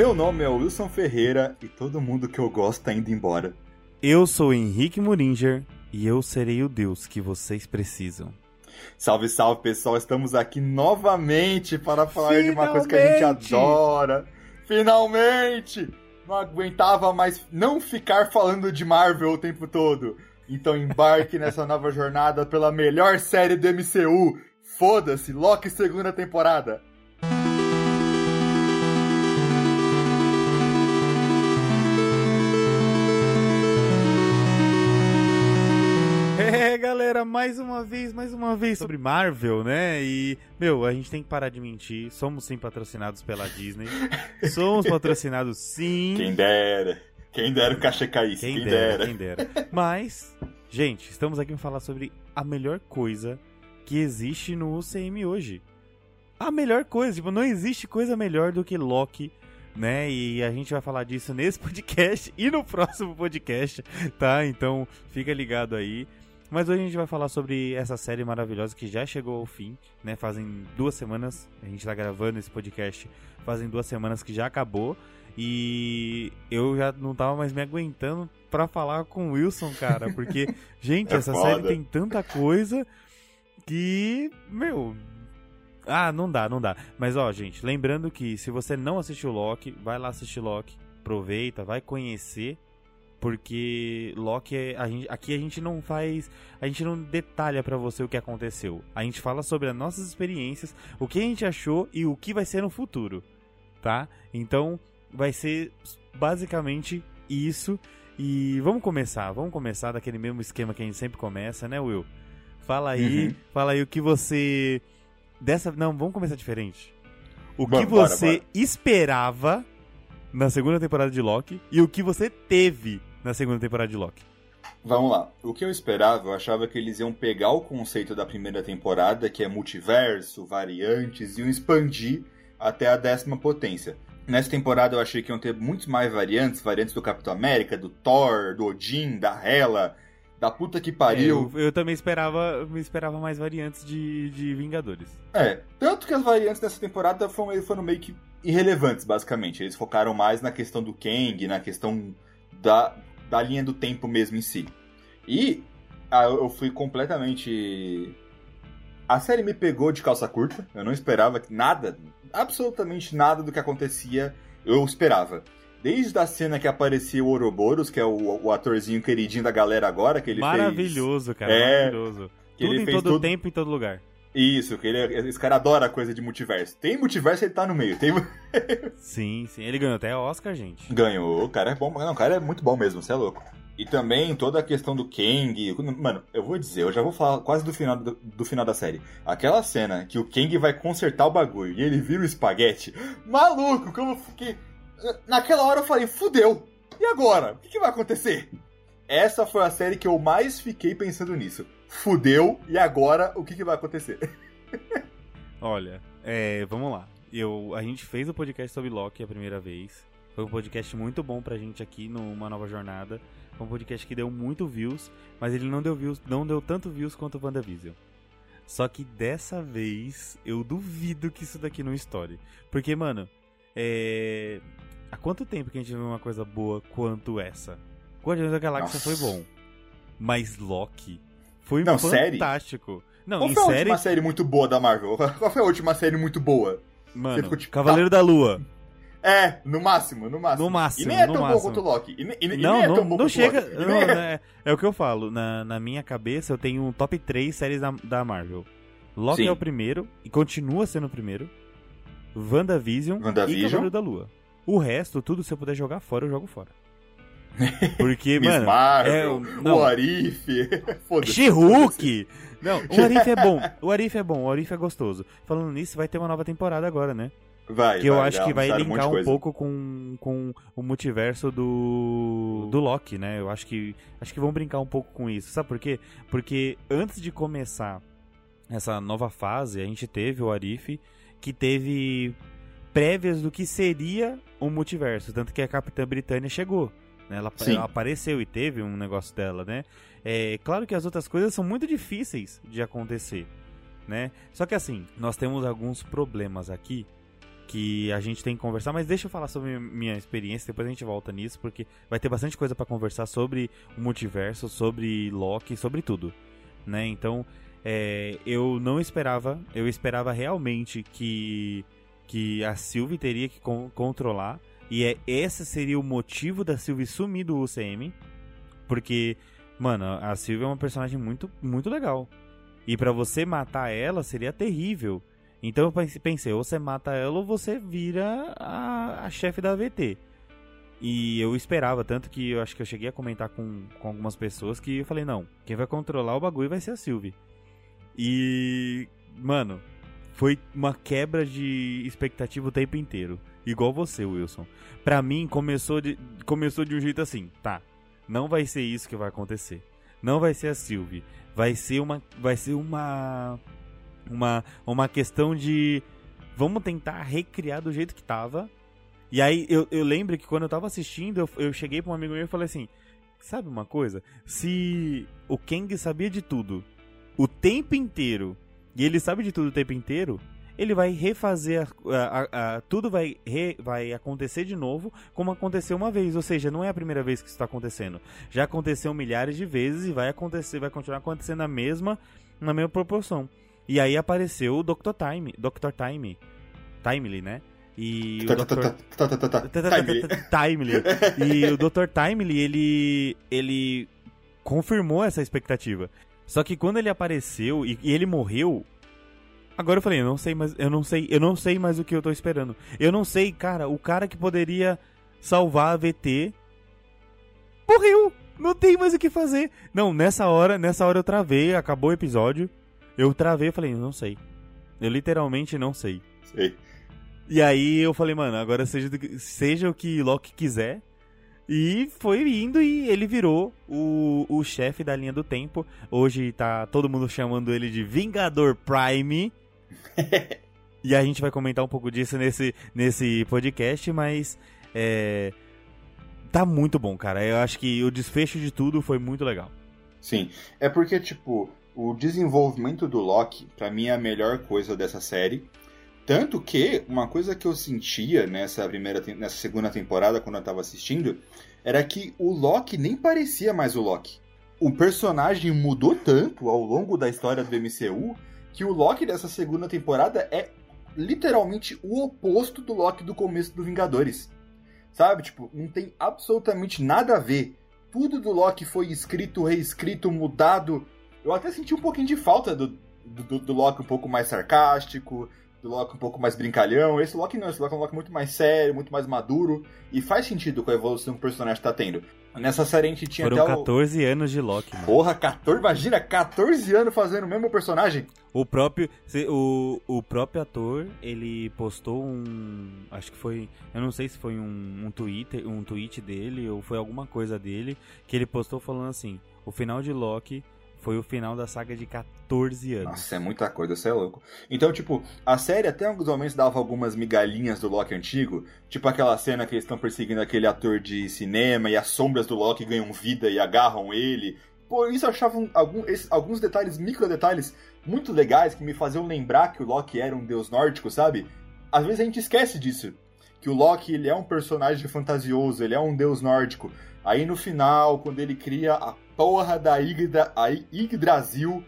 Meu nome é Wilson Ferreira e todo mundo que eu gosto tá indo embora. Eu sou Henrique Muringer e eu serei o Deus que vocês precisam. Salve, salve pessoal, estamos aqui novamente para falar Finalmente! de uma coisa que a gente adora. Finalmente! Não aguentava mais não ficar falando de Marvel o tempo todo. Então embarque nessa nova jornada pela melhor série do MCU. Foda-se, Loki segunda temporada. Galera, mais uma vez, mais uma vez sobre Marvel, né? E, meu, a gente tem que parar de mentir. Somos sim patrocinados pela Disney. Somos patrocinados sim. Quem dera. Quem dera o cachê caísse. Quem, quem dera, dera, Quem dera. Mas, gente, estamos aqui para falar sobre a melhor coisa que existe no UCM hoje. A melhor coisa, tipo, não existe coisa melhor do que Loki né? E a gente vai falar disso nesse podcast e no próximo podcast, tá? Então fica ligado aí. Mas hoje a gente vai falar sobre essa série maravilhosa que já chegou ao fim, né? Fazem duas semanas, a gente tá gravando esse podcast, fazem duas semanas que já acabou. E eu já não tava mais me aguentando para falar com o Wilson, cara. Porque, gente, é essa foda. série tem tanta coisa que, meu. Ah, não dá, não dá. Mas ó, gente, lembrando que se você não assistiu Loki, vai lá assistir Loki, aproveita, vai conhecer porque Loki é, a gente, aqui a gente não faz, a gente não detalha para você o que aconteceu. A gente fala sobre as nossas experiências, o que a gente achou e o que vai ser no futuro, tá? Então vai ser basicamente isso. E vamos começar, vamos começar daquele mesmo esquema que a gente sempre começa, né, Will? Fala aí, uhum. fala aí o que você dessa, não, vamos começar diferente. O que você bora, bora. esperava na segunda temporada de Loki e o que você teve na segunda temporada de Loki? Vamos lá. O que eu esperava, eu achava que eles iam pegar o conceito da primeira temporada, que é multiverso, variantes, e iam expandir até a décima potência. Nessa temporada eu achei que iam ter muitos mais variantes, variantes do Capitão América, do Thor, do Odin, da Hela, da puta que pariu. É, eu, eu, também esperava, me esperava mais variantes de, de Vingadores. É, tanto que as variantes dessa temporada foram, foram meio que irrelevantes, basicamente. Eles focaram mais na questão do Kang, na questão da, da linha do tempo mesmo em si. E ah, eu fui completamente. A série me pegou de calça curta. Eu não esperava nada, absolutamente nada do que acontecia. Eu esperava. Desde a cena que apareceu o Ouroboros, que é o, o atorzinho queridinho da galera agora, que ele maravilhoso, fez... cara, é, maravilhoso. Tudo em todo tudo... tempo, em todo lugar. Isso, que ele, é, esse cara adora coisa de multiverso. Tem multiverso, ele tá no meio. Tem... sim, sim. Ele ganhou até Oscar, gente. Ganhou. O cara é bom. Não, o cara é muito bom mesmo, você é louco. E também toda a questão do Kang. Mano, eu vou dizer, eu já vou falar quase do final, do, do, final da série. Aquela cena que o Kang vai consertar o bagulho e ele vira o espaguete. Maluco, como que. Naquela hora eu falei, fudeu! E agora? O que, que vai acontecer? Essa foi a série que eu mais fiquei pensando nisso fudeu, e agora o que, que vai acontecer? Olha, é, vamos lá. Eu, a gente fez o podcast sobre Loki a primeira vez. Foi um podcast muito bom pra gente aqui numa nova jornada. Foi um podcast que deu muito views, mas ele não deu views, não deu tanto views quanto o WandaVision. Só que dessa vez eu duvido que isso daqui não estoure. Porque, mano, é. Há quanto tempo que a gente viu uma coisa boa quanto essa? Guardiões da Galáxia Nossa. foi bom. Mas Loki foi não, fantástico. Série? Não, Qual foi a última série muito boa da Marvel? Qual foi a última série muito boa? Mano, ficou, tipo, Cavaleiro tá... da Lua. É, no máximo, no máximo. No máximo. E nem é tão máximo. bom quanto o Loki. E, e, não, nem é tão bom não chega. Loki. Não, é... é, o que eu falo. Na, na minha cabeça, eu tenho um top 3 séries da, da Marvel. Loki Sim. é o primeiro, e continua sendo o primeiro. WandaVision, WandaVision e Cavaleiro da Lua. O resto, tudo, se eu puder jogar fora, eu jogo fora. Porque, mano. Marvel, é, não, o Arif. She-Hulk! Não, o Arif é bom. O Arif é bom, o Arif é gostoso. Falando nisso, vai ter uma nova temporada agora, né? Vai, que eu vai, acho que vai linkar um, um pouco com, com o multiverso do, do Loki, né? Eu acho que acho que vão brincar um pouco com isso. Sabe por quê? Porque antes de começar essa nova fase, a gente teve o Arif que teve prévias do que seria o multiverso, tanto que a Capitã Britânia chegou. Né? Ela, ela, apareceu e teve um negócio dela, né? É claro que as outras coisas são muito difíceis de acontecer, né? Só que assim, nós temos alguns problemas aqui que a gente tem que conversar, mas deixa eu falar sobre minha experiência, depois a gente volta nisso, porque vai ter bastante coisa para conversar sobre o multiverso, sobre Loki, sobre tudo, né? Então, é, eu não esperava, eu esperava realmente que que a Sylvie teria que con controlar e é esse seria o motivo da Sylvie sumir do UCM, porque mano, a Sylvie é uma personagem muito muito legal. E para você matar ela seria terrível. Então eu pensei, ou você mata ela ou você vira a, a chefe da AVT. E eu esperava, tanto que eu acho que eu cheguei a comentar com, com algumas pessoas que eu falei, não, quem vai controlar o bagulho vai ser a Sylvie. E, mano, foi uma quebra de expectativa o tempo inteiro. Igual você, Wilson. Pra mim, começou de, começou de um jeito assim, tá, não vai ser isso que vai acontecer. Não vai ser a Sylvie. Vai ser uma, vai ser uma uma, uma questão de vamos tentar recriar do jeito que tava. E aí eu, eu lembro que quando eu tava assistindo, eu, eu cheguei pra um amigo meu e falei assim: Sabe uma coisa? Se o Kang sabia de tudo o tempo inteiro, e ele sabe de tudo o tempo inteiro, ele vai refazer a, a, a, tudo vai, re, vai acontecer de novo como aconteceu uma vez, ou seja, não é a primeira vez que isso está acontecendo. Já aconteceu milhares de vezes e vai acontecer, vai continuar acontecendo na mesma na mesma proporção. E aí apareceu o Dr. Time, Dr. Time, Timely, né? E o Dr. Timely. E o Dr. Timely, ele ele confirmou essa expectativa. Só que quando ele apareceu e, ele morreu, agora eu falei, eu não sei mais, eu não sei, eu não sei mais o que eu tô esperando. Eu não sei, cara, o cara que poderia salvar a VT morreu. Não tem mais o que fazer. Não, nessa hora, nessa hora eu travei, acabou o episódio. Eu travei e falei, não sei. Eu literalmente não sei. Sei. E aí eu falei, mano, agora seja, seja o que Loki quiser. E foi indo e ele virou o, o chefe da linha do tempo. Hoje tá todo mundo chamando ele de Vingador Prime. e a gente vai comentar um pouco disso nesse, nesse podcast, mas é, tá muito bom, cara. Eu acho que o desfecho de tudo foi muito legal. Sim, é porque, tipo, o desenvolvimento do Loki, para mim, é a melhor coisa dessa série. Tanto que uma coisa que eu sentia nessa primeira nessa segunda temporada quando eu tava assistindo era que o Loki nem parecia mais o Loki. O personagem mudou tanto ao longo da história do MCU que o Loki dessa segunda temporada é literalmente o oposto do Loki do começo do Vingadores. Sabe? Tipo, não tem absolutamente nada a ver. Tudo do Loki foi escrito, reescrito, mudado eu até senti um pouquinho de falta do, do, do Loki um pouco mais sarcástico, do Loki um pouco mais brincalhão. Esse Loki não, esse Loki é um Loki muito mais sério, muito mais maduro, e faz sentido com a evolução que o personagem tá tendo. Nessa série a gente tinha Foram até 14 o... anos de Loki. Mano. Porra, 14, imagina, 14 anos fazendo o mesmo personagem. O próprio, o, o próprio ator, ele postou um, acho que foi, eu não sei se foi um, um Twitter, um tweet dele ou foi alguma coisa dele que ele postou falando assim: "O final de Loki foi o final da saga de 14 anos. Nossa, é muita coisa, você é louco. Então, tipo, a série até alguns momentos dava algumas migalhinhas do Loki antigo, tipo aquela cena que eles estão perseguindo aquele ator de cinema e as sombras do Loki ganham vida e agarram ele. Pô, isso eu achava um, algum, esses, alguns detalhes, micro detalhes, muito legais que me faziam lembrar que o Loki era um deus nórdico, sabe? Às vezes a gente esquece disso. Que o Loki ele é um personagem fantasioso, ele é um deus nórdico. Aí no final, quando ele cria a porra da Yggdra, a Yggdrasil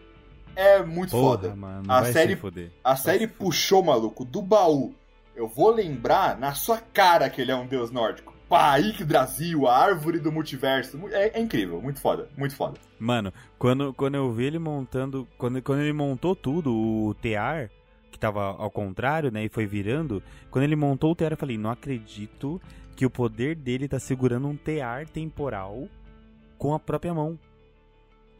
é muito porra, foda. Mano, a série, a série puxou, maluco, do baú. Eu vou lembrar na sua cara que ele é um deus nórdico. Pá, Yggdrasil, a árvore do multiverso. É, é, incrível, muito foda, muito foda. Mano, quando, quando eu vi ele montando. Quando, quando ele montou tudo, o Tear, que tava ao contrário, né? E foi virando. Quando ele montou o Tear, eu falei, não acredito que o poder dele tá segurando um tear temporal com a própria mão.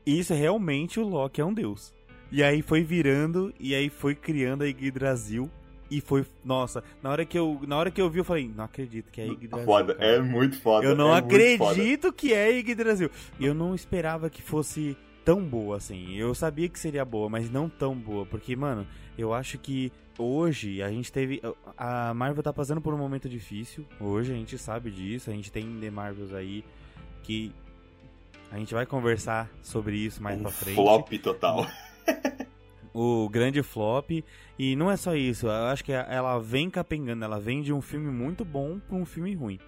E isso é realmente o Loki é um deus. E aí foi virando e aí foi criando a Yggdrasil e foi, nossa, na hora que eu, na hora que eu vi eu falei, não acredito que é Yggdrasil. Foda, cara. é muito foda. Eu não é acredito que é Yggdrasil. Eu não esperava que fosse tão boa assim. Eu sabia que seria boa, mas não tão boa, porque mano, eu acho que hoje a gente teve a Marvel tá passando por um momento difícil. Hoje a gente sabe disso, a gente tem The Marvels aí que a gente vai conversar sobre isso mais um pra frente. Flop total. O, grande flop. E não é só isso, eu acho que ela vem capengando, ela vem de um filme muito bom pra um filme ruim.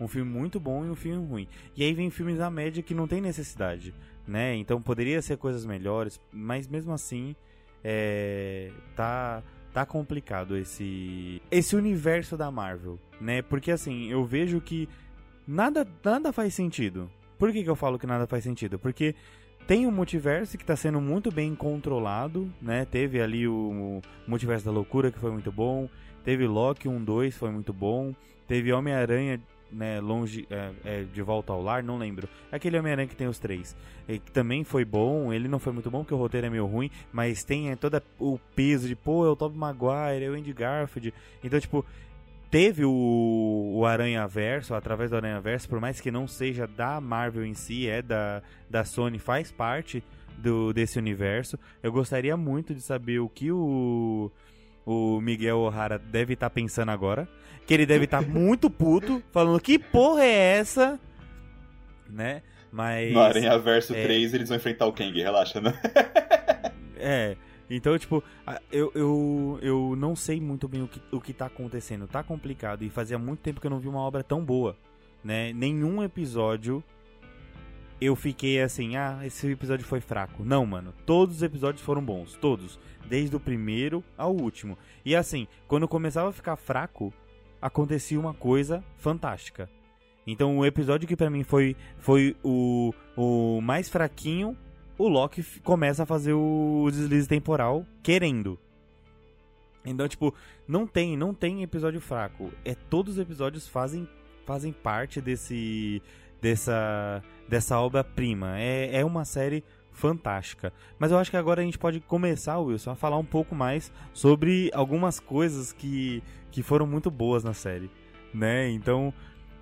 Um filme muito bom e um filme ruim. E aí vem filmes da média que não tem necessidade, né? Então poderia ser coisas melhores, mas mesmo assim é, tá tá complicado esse esse universo da Marvel, né? Porque assim, eu vejo que nada nada faz sentido. Por que, que eu falo que nada faz sentido? Porque tem o multiverso que está sendo muito bem controlado, né? Teve ali o, o Multiverso da Loucura que foi muito bom, teve Loki 1, 2 foi muito bom, teve Homem-Aranha né, longe é, é, de volta ao lar, não lembro. Aquele Homem-Aranha que tem os três. que também foi bom, ele não foi muito bom porque o roteiro é meio ruim, mas tem é, todo o peso de, pô, é o Tobey Maguire, é o Andy Garfield. Então, tipo, teve o, o Aranha Verso, através do Aranha Verso, por mais que não seja da Marvel em si, é da, da Sony, faz parte do, desse universo. Eu gostaria muito de saber o que o, o Miguel O'Hara deve estar tá pensando agora. Que ele deve estar tá muito puto, falando que porra é essa? Né? Mas. No Aranha Verso é... 3 eles vão enfrentar o Kang, relaxa, né? é. Então, tipo, eu, eu, eu não sei muito bem o que, o que tá acontecendo. Tá complicado. E fazia muito tempo que eu não vi uma obra tão boa. Né? Nenhum episódio eu fiquei assim, ah, esse episódio foi fraco. Não, mano. Todos os episódios foram bons. Todos. Desde o primeiro ao último. E assim, quando começava a ficar fraco, acontecia uma coisa fantástica. Então o episódio que para mim foi, foi o, o mais fraquinho o Loki começa a fazer o deslize temporal querendo. Então, tipo, não tem, não tem episódio fraco. É todos os episódios fazem fazem parte desse dessa dessa obra-prima. É, é uma série fantástica. Mas eu acho que agora a gente pode começar, Wilson, a falar um pouco mais sobre algumas coisas que, que foram muito boas na série, né? Então,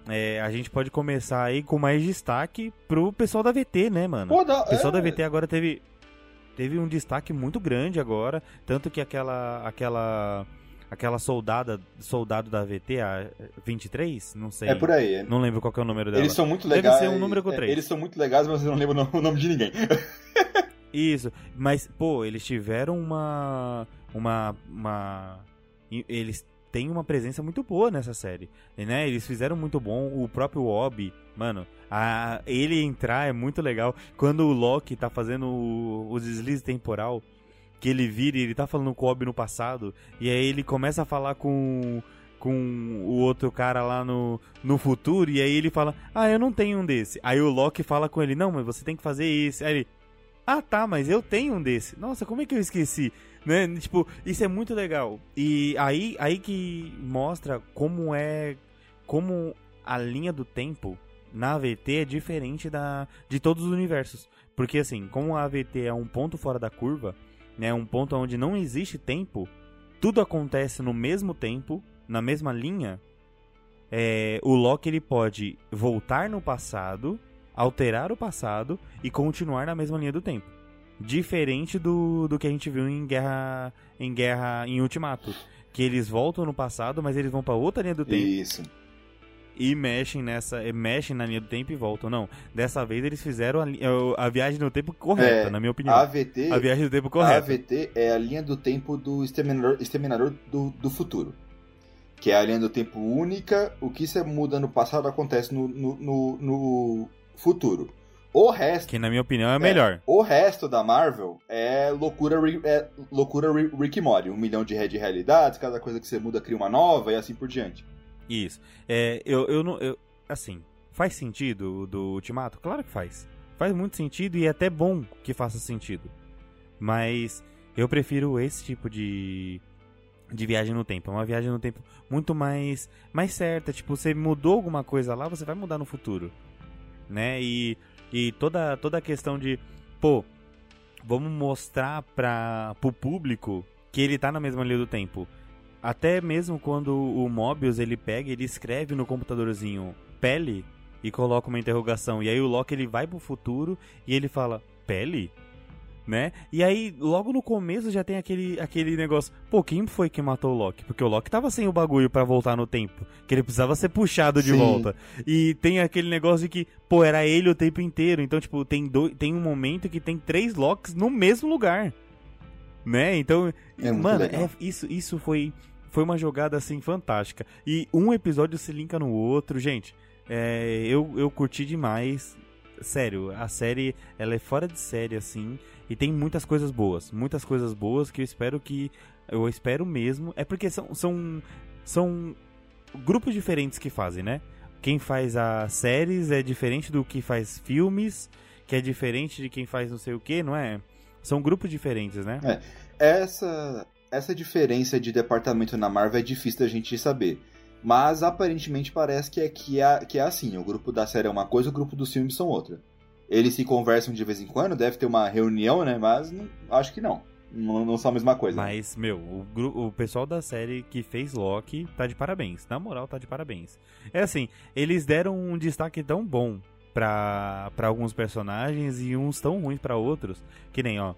é, a gente pode começar aí com mais destaque pro pessoal da VT, né, mano? Pô, o pessoal é... da VT agora teve teve um destaque muito grande agora, tanto que aquela aquela aquela soldada soldado da VT a 23, não sei. É por aí. Não lembro qual é o número dela. Eles são muito legais. Deve ser um número com 3. É, eles são muito legais, mas eu não lembro o nome de ninguém. Isso, mas pô, eles tiveram uma uma uma eles tem uma presença muito boa nessa série, né? Eles fizeram muito bom, o próprio Obi, mano, a, ele entrar é muito legal. Quando o Loki tá fazendo o, o deslize temporal, que ele vira e ele tá falando com o Obi no passado, e aí ele começa a falar com com o outro cara lá no, no futuro, e aí ele fala, ah, eu não tenho um desse. Aí o Loki fala com ele, não, mas você tem que fazer esse. Aí ele, ah, tá, mas eu tenho um desse. Nossa, como é que eu esqueci? Né? Tipo, isso é muito legal. E aí, aí que mostra como é. Como a linha do tempo na AVT é diferente da, de todos os universos. Porque assim, como a AVT é um ponto fora da curva, né, um ponto onde não existe tempo, tudo acontece no mesmo tempo, na mesma linha, é, o Loki ele pode voltar no passado, alterar o passado e continuar na mesma linha do tempo diferente do, do que a gente viu em Guerra em Guerra em Ultimato, que eles voltam no passado, mas eles vão para outra linha do tempo. Isso. E mexem nessa, mexem na linha do tempo e voltam. Não, dessa vez eles fizeram a, a viagem no tempo correta, é, na minha opinião. A AVT, a viagem do tempo correta. A AVT é a linha do tempo do exterminador, exterminador do, do futuro. Que é a linha do tempo única, o que você muda no passado acontece no, no, no, no futuro. O resto. Que na minha opinião é, é melhor. O resto da Marvel é loucura, é loucura Rick e Morty. Um milhão de de realidades, cada coisa que você muda cria uma nova e assim por diante. Isso. É, eu, eu não. Eu, assim, faz sentido do Ultimato? Claro que faz. Faz muito sentido e é até bom que faça sentido. Mas eu prefiro esse tipo de de viagem no tempo. É uma viagem no tempo muito mais mais certa. Tipo, você mudou alguma coisa lá, você vai mudar no futuro. Né? E e toda, toda a questão de, pô, vamos mostrar para o público que ele tá na mesma linha do tempo. Até mesmo quando o Mobius ele pega, ele escreve no computadorzinho pele e coloca uma interrogação. E aí o Loki ele vai pro futuro e ele fala: "Pele?" né? E aí, logo no começo já tem aquele, aquele negócio, pô, quem foi que matou o Loki? Porque o Loki tava sem o bagulho para voltar no tempo, que ele precisava ser puxado de Sim. volta. E tem aquele negócio de que, pô, era ele o tempo inteiro. Então, tipo, tem, do, tem um momento que tem três Locks no mesmo lugar. né? Então, É mano, é- isso, isso foi, foi uma jogada assim fantástica. E um episódio se linka no outro, gente. é, eu, eu curti demais. Sério, a série ela é fora de série assim e tem muitas coisas boas, muitas coisas boas que eu espero que eu espero mesmo. É porque são são são grupos diferentes que fazem, né? Quem faz as séries é diferente do que faz filmes, que é diferente de quem faz não sei o que, não é? São grupos diferentes, né? Essa, essa diferença de departamento na Marvel é difícil da gente saber. Mas aparentemente parece que é, que, é, que é assim: o grupo da série é uma coisa, o grupo dos filmes são outra. Eles se conversam de vez em quando, deve ter uma reunião, né? Mas não- acho que não. Não, não são a mesma coisa. Mas, meu, o, o pessoal da série que fez Loki tá de parabéns. Na moral, tá de parabéns. É assim, eles deram um destaque tão bom pra, pra alguns personagens e uns tão ruins pra outros. Que nem, ó,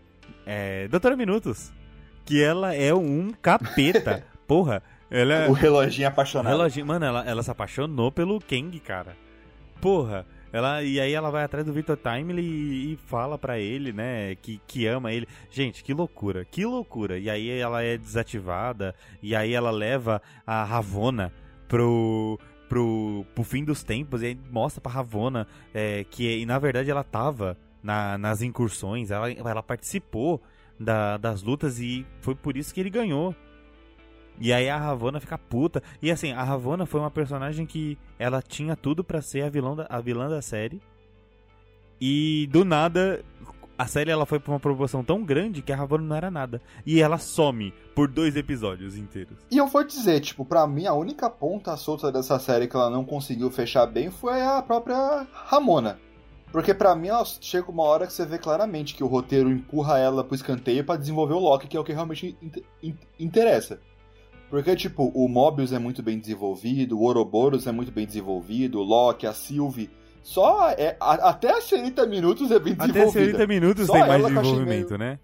é, Doutora Minutos. Que ela é um capeta. Porra, ela é. O reloginho apaixonado. Reloginho, mano, ela, ela se apaixonou pelo Kang, cara. Porra. Ela, e aí ela vai atrás do Victor Timely e, e fala pra ele, né, que, que ama ele. Gente, que loucura, que loucura. E aí ela é desativada, e aí ela leva a Ravonna pro, pro, pro fim dos tempos, e aí mostra pra Ravonna é, que, e na verdade, ela tava na- nas incursões, ela, ela participou da- das lutas e foi por isso que ele ganhou. E aí a Ravonna fica puta. E assim, a Ravonna foi uma personagem que ela tinha tudo pra ser a vilã da, a vilã da série. E do nada, a série ela foi pra uma proporção tão grande que a Ravonna não era nada. E ela some por dois episódios inteiros. E eu vou dizer, tipo, pra mim a única ponta solta dessa série que ela não conseguiu fechar bem foi a própria Ramona. Porque pra mim ela chega uma hora que você vê claramente que o roteiro empurra ela pro escanteio pra desenvolver o Loki, que é o que realmente in- in- interessa. Porque, tipo, o Mobius é muito bem desenvolvido, o Ouroboros é muito bem desenvolvido, o Loki, a Sylvie. Só é, a- até as 30 minutos é bem Até desenvolvida. 60 minutos Só tem mais desenvolvimento, né?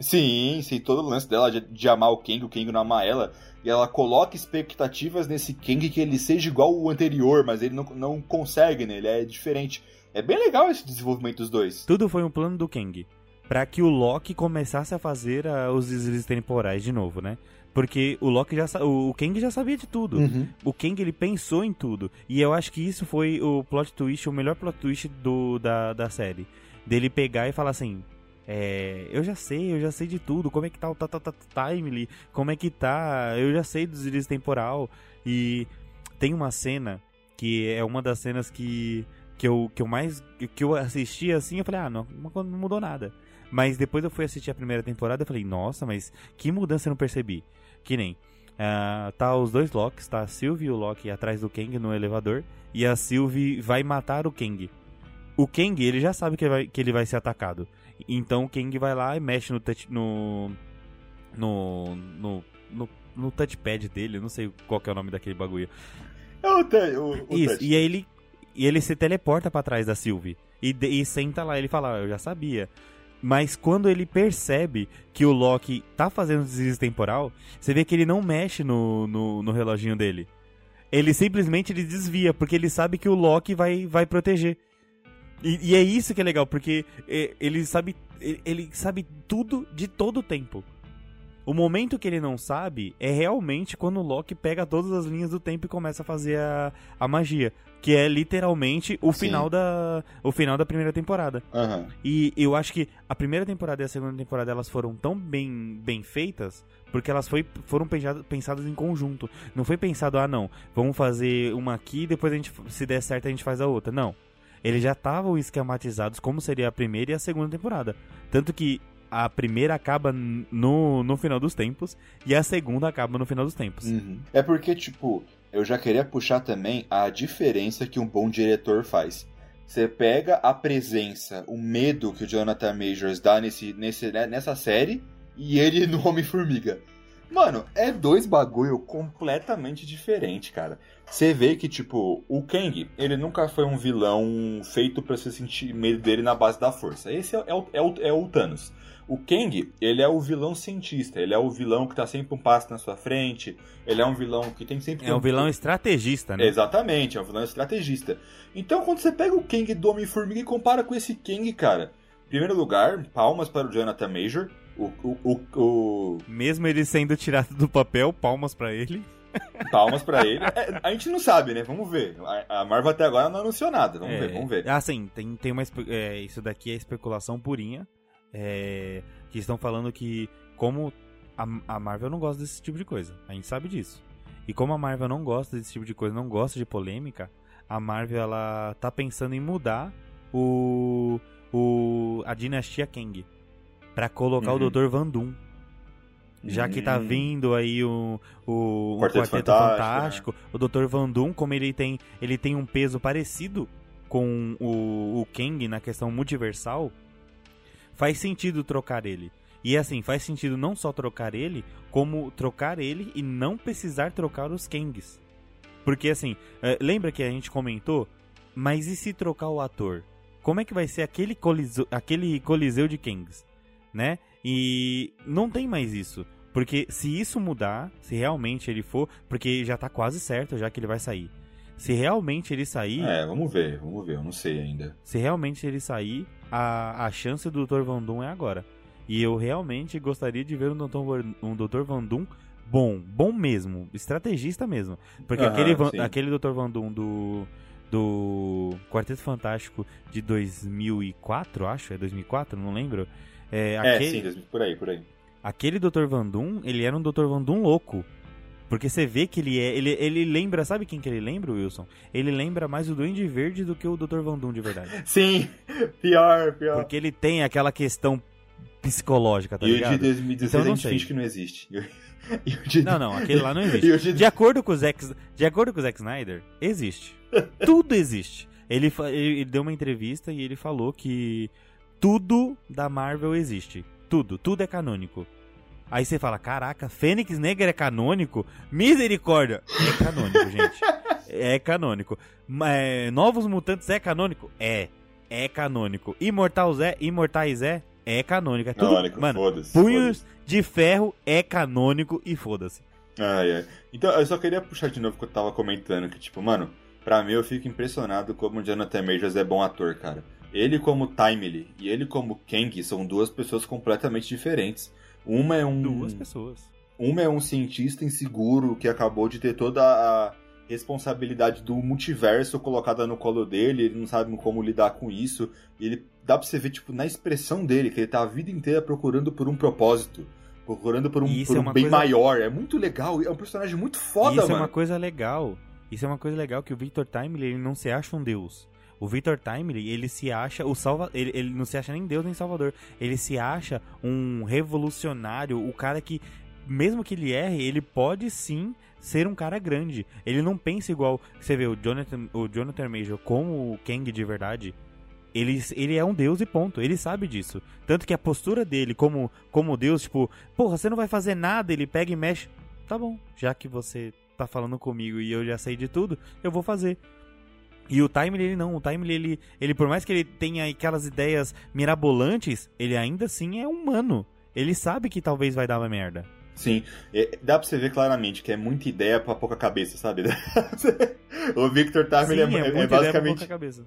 Sim, sim, todo o lance dela de, de amar o Kang, o Kang não amar ela. E ela coloca expectativas nesse Kang que ele seja igual o anterior, mas ele não, não consegue, né? Ele é diferente. É bem legal esse desenvolvimento dos dois. Tudo foi um plano do Kang. Pra que o Loki começasse a fazer ah, os deslizes temporais de novo, né? Porque o Loki já o Kang já sabia de tudo. Uhum. O Kang ele pensou em tudo. E eu acho que isso foi o plot twist, o melhor plot twist do, da, da série. Dele pegar e falar assim. É, eu já sei, eu já sei de tudo. Como é que tá o Timely? Como é que tá? Eu já sei do deslize temporal. E tem uma cena que é uma das cenas que, que, eu, que eu mais. que eu assisti assim. Eu falei, ah, não, não mudou nada. Mas depois eu fui assistir a primeira temporada e falei, nossa, mas que mudança eu não percebi. Que nem. ah, tá os dois Locks, tá a Sylvie e o Loki atrás do Kang no elevador. E a Sylvie vai matar o Kang. O Kang, ele já sabe que ele vai, que ele vai ser atacado. Então o Kang vai lá e mexe no touch, no, no, no, no, no touchpad dele. Eu não sei qual que é o nome daquele bagulho. É o, o, o Isso, touch. e aí ele, e ele se teleporta pra trás da Sylvie. E, e senta lá, ele fala, "Ah, eu já sabia. Mas quando ele percebe que o Loki tá fazendo deslize temporal, você vê que ele não mexe no, no, no reloginho dele. Ele simplesmente ele desvia, porque ele sabe que o Loki vai, vai proteger. E, e é isso que é legal, porque é, ele sabe, ele sabe tudo de todo o tempo. O momento que ele não sabe é realmente quando o Loki pega todas as linhas do tempo e começa a fazer a, a magia. Que é literalmente o Sim. final da. O final da primeira temporada. Aham. E eu acho que a primeira temporada e a segunda temporada elas foram tão bem, bem feitas porque elas foi, foram pensadas, em conjunto. Não foi pensado, ah não, vamos fazer uma aqui e depois a gente, se der certo a gente faz a outra. Não. Eles já estavam esquematizados como seria a primeira e a segunda temporada. Tanto que a primeira acaba no, no final dos tempos e a segunda acaba no final dos tempos. Uhum. É porque, tipo, eu já queria puxar também a diferença que um bom diretor faz. Você pega a presença, o medo que o Jonathan Majors dá nesse, nesse, né, nessa série e ele no Homem-Formiga. Mano, é dois bagulho completamente diferente, cara. Você vê que, tipo, o Kang, ele nunca foi um vilão feito pra você sentir medo dele na base da força. Esse é, é é, é o Thanos. O Kang, ele é o vilão cientista, ele é o vilão que tá sempre um passo na sua frente, ele é um vilão que tem sempre... É um vilão estrategista, né? Exatamente, é um vilão estrategista. Então, quando você pega o Kang do Homem-Formiga e compara com esse Kang, cara, em primeiro lugar, palmas para o Jonathan Major, O, o, o, o... Mesmo ele sendo tirado do papel, palmas para ele. Palmas para ele. É, a gente não sabe, né? Vamos ver. A, a Marvel até agora não anunciou nada. Vamos É, ver, vamos ver. Ah, sim, tem, tem uma. é, isso daqui é especulação purinha. É, que estão falando que, como a, a Marvel não gosta desse tipo de coisa, a gente sabe disso. E como a Marvel não gosta desse tipo de coisa, não gosta de polêmica, a Marvel ela tá pensando em mudar o, o a dinastia Kang pra colocar Uhum. o Dr. Van Doom. Já que tá Hum. vindo aí o, o, o Quarteto Quarteto, Fantástico, Fantástico, o Dr. Van Doom, como ele tem, ele tem um peso parecido com o, o Kang na questão multiversal, faz sentido trocar ele. E assim, faz sentido não só trocar ele, como trocar ele e não precisar trocar os Kangs. Porque assim, eh, lembra que a gente comentou? Mas e se trocar o ator? Como é que vai ser aquele, coliso, aquele coliseu de Kangs? Né? E não tem mais isso. Porque se isso mudar, se realmente ele for, porque já tá quase certo já que ele vai sair. Se realmente ele sair, É, vamos ver, vamos ver. Eu não sei ainda. se realmente ele sair, a, a chance do Dr. Van Doom é agora. E eu realmente gostaria de ver um Dr. Um Dr. Van Doom bom, bom mesmo, estrategista mesmo. Porque aquele, Van- aquele Dr. Van Doom do, do Quarteto Fantástico de 2004, acho, é 2004, não lembro. É, É, aquele, sim, por aí, por aí. aquele Dr. Van Doom, ele era um Dr. Van Doom louco. Porque você vê que ele é. Ele, ele lembra. Sabe quem que ele lembra, Wilson? Ele lembra mais o Duende Verde do que o Dr. Van Doom de verdade. Sim, pior, pior. Porque ele tem aquela questão psicológica, tá e o ligado? de 2016 Então, a não gente sei. finge que não existe. E o de- Não, não, aquele lá não E o existe. de- De acordo com o Zack, de acordo com o Zack Snyder, existe. Tudo existe. Ele ele deu uma entrevista e ele falou que tudo da Marvel existe. Tudo, tudo é canônico. Aí você fala, caraca, Fênix Negra é canônico? Misericórdia! É canônico, gente. É canônico. É, Novos Mutantes é canônico? É. É canônico. Imortais é? Imortais é? É canônico. É tudo, Canônico, mano, foda-se, punhos de ferro é canônico e foda-se. Ai, ai. Então, eu só queria puxar de novo o que eu tava comentando, que, tipo, mano, pra mim eu fico impressionado como o Jonathan Majors é bom ator, cara. Ele como Timely e ele como Kang são duas pessoas completamente diferentes. Uma é um. Duas pessoas. Uma é um cientista inseguro que acabou de ter toda a responsabilidade do multiverso colocada no colo dele, ele não sabe como lidar com isso. E ele dá pra você ver, tipo, na expressão dele, que ele tá a vida inteira procurando por um propósito. Procurando por um, isso por é um bem coisa- maior. É muito legal. É um personagem muito foda, Isso mano. é uma coisa legal. Isso é uma coisa legal que o Victor Timely ele não se acha um deus. O Victor Timely, ele se acha o salva, ele, ele não se acha nem deus nem salvador. Ele se acha um revolucionário, o cara que mesmo que ele erre, ele pode sim ser um cara grande. Ele não pensa igual, você vê o Jonathan, o Jonathan Major como o Kang de verdade. Ele, ele é um deus e ponto. Ele sabe disso. Tanto que a postura dele como, como deus, tipo, porra, você não vai fazer nada, ele pega e mexe. Tá bom, já que você tá falando comigo e eu já sei de tudo, eu vou fazer. E o Timely, ele não. O Timely, ele, ele, por mais que ele tenha aquelas ideias mirabolantes, ele ainda assim é humano. Ele sabe que talvez vai dar uma merda. Sim, é, dá pra você ver claramente que é muita ideia pra pouca cabeça, sabe? o Victor Timely é, é- é muita ideia pra basicamente pouca cabeça.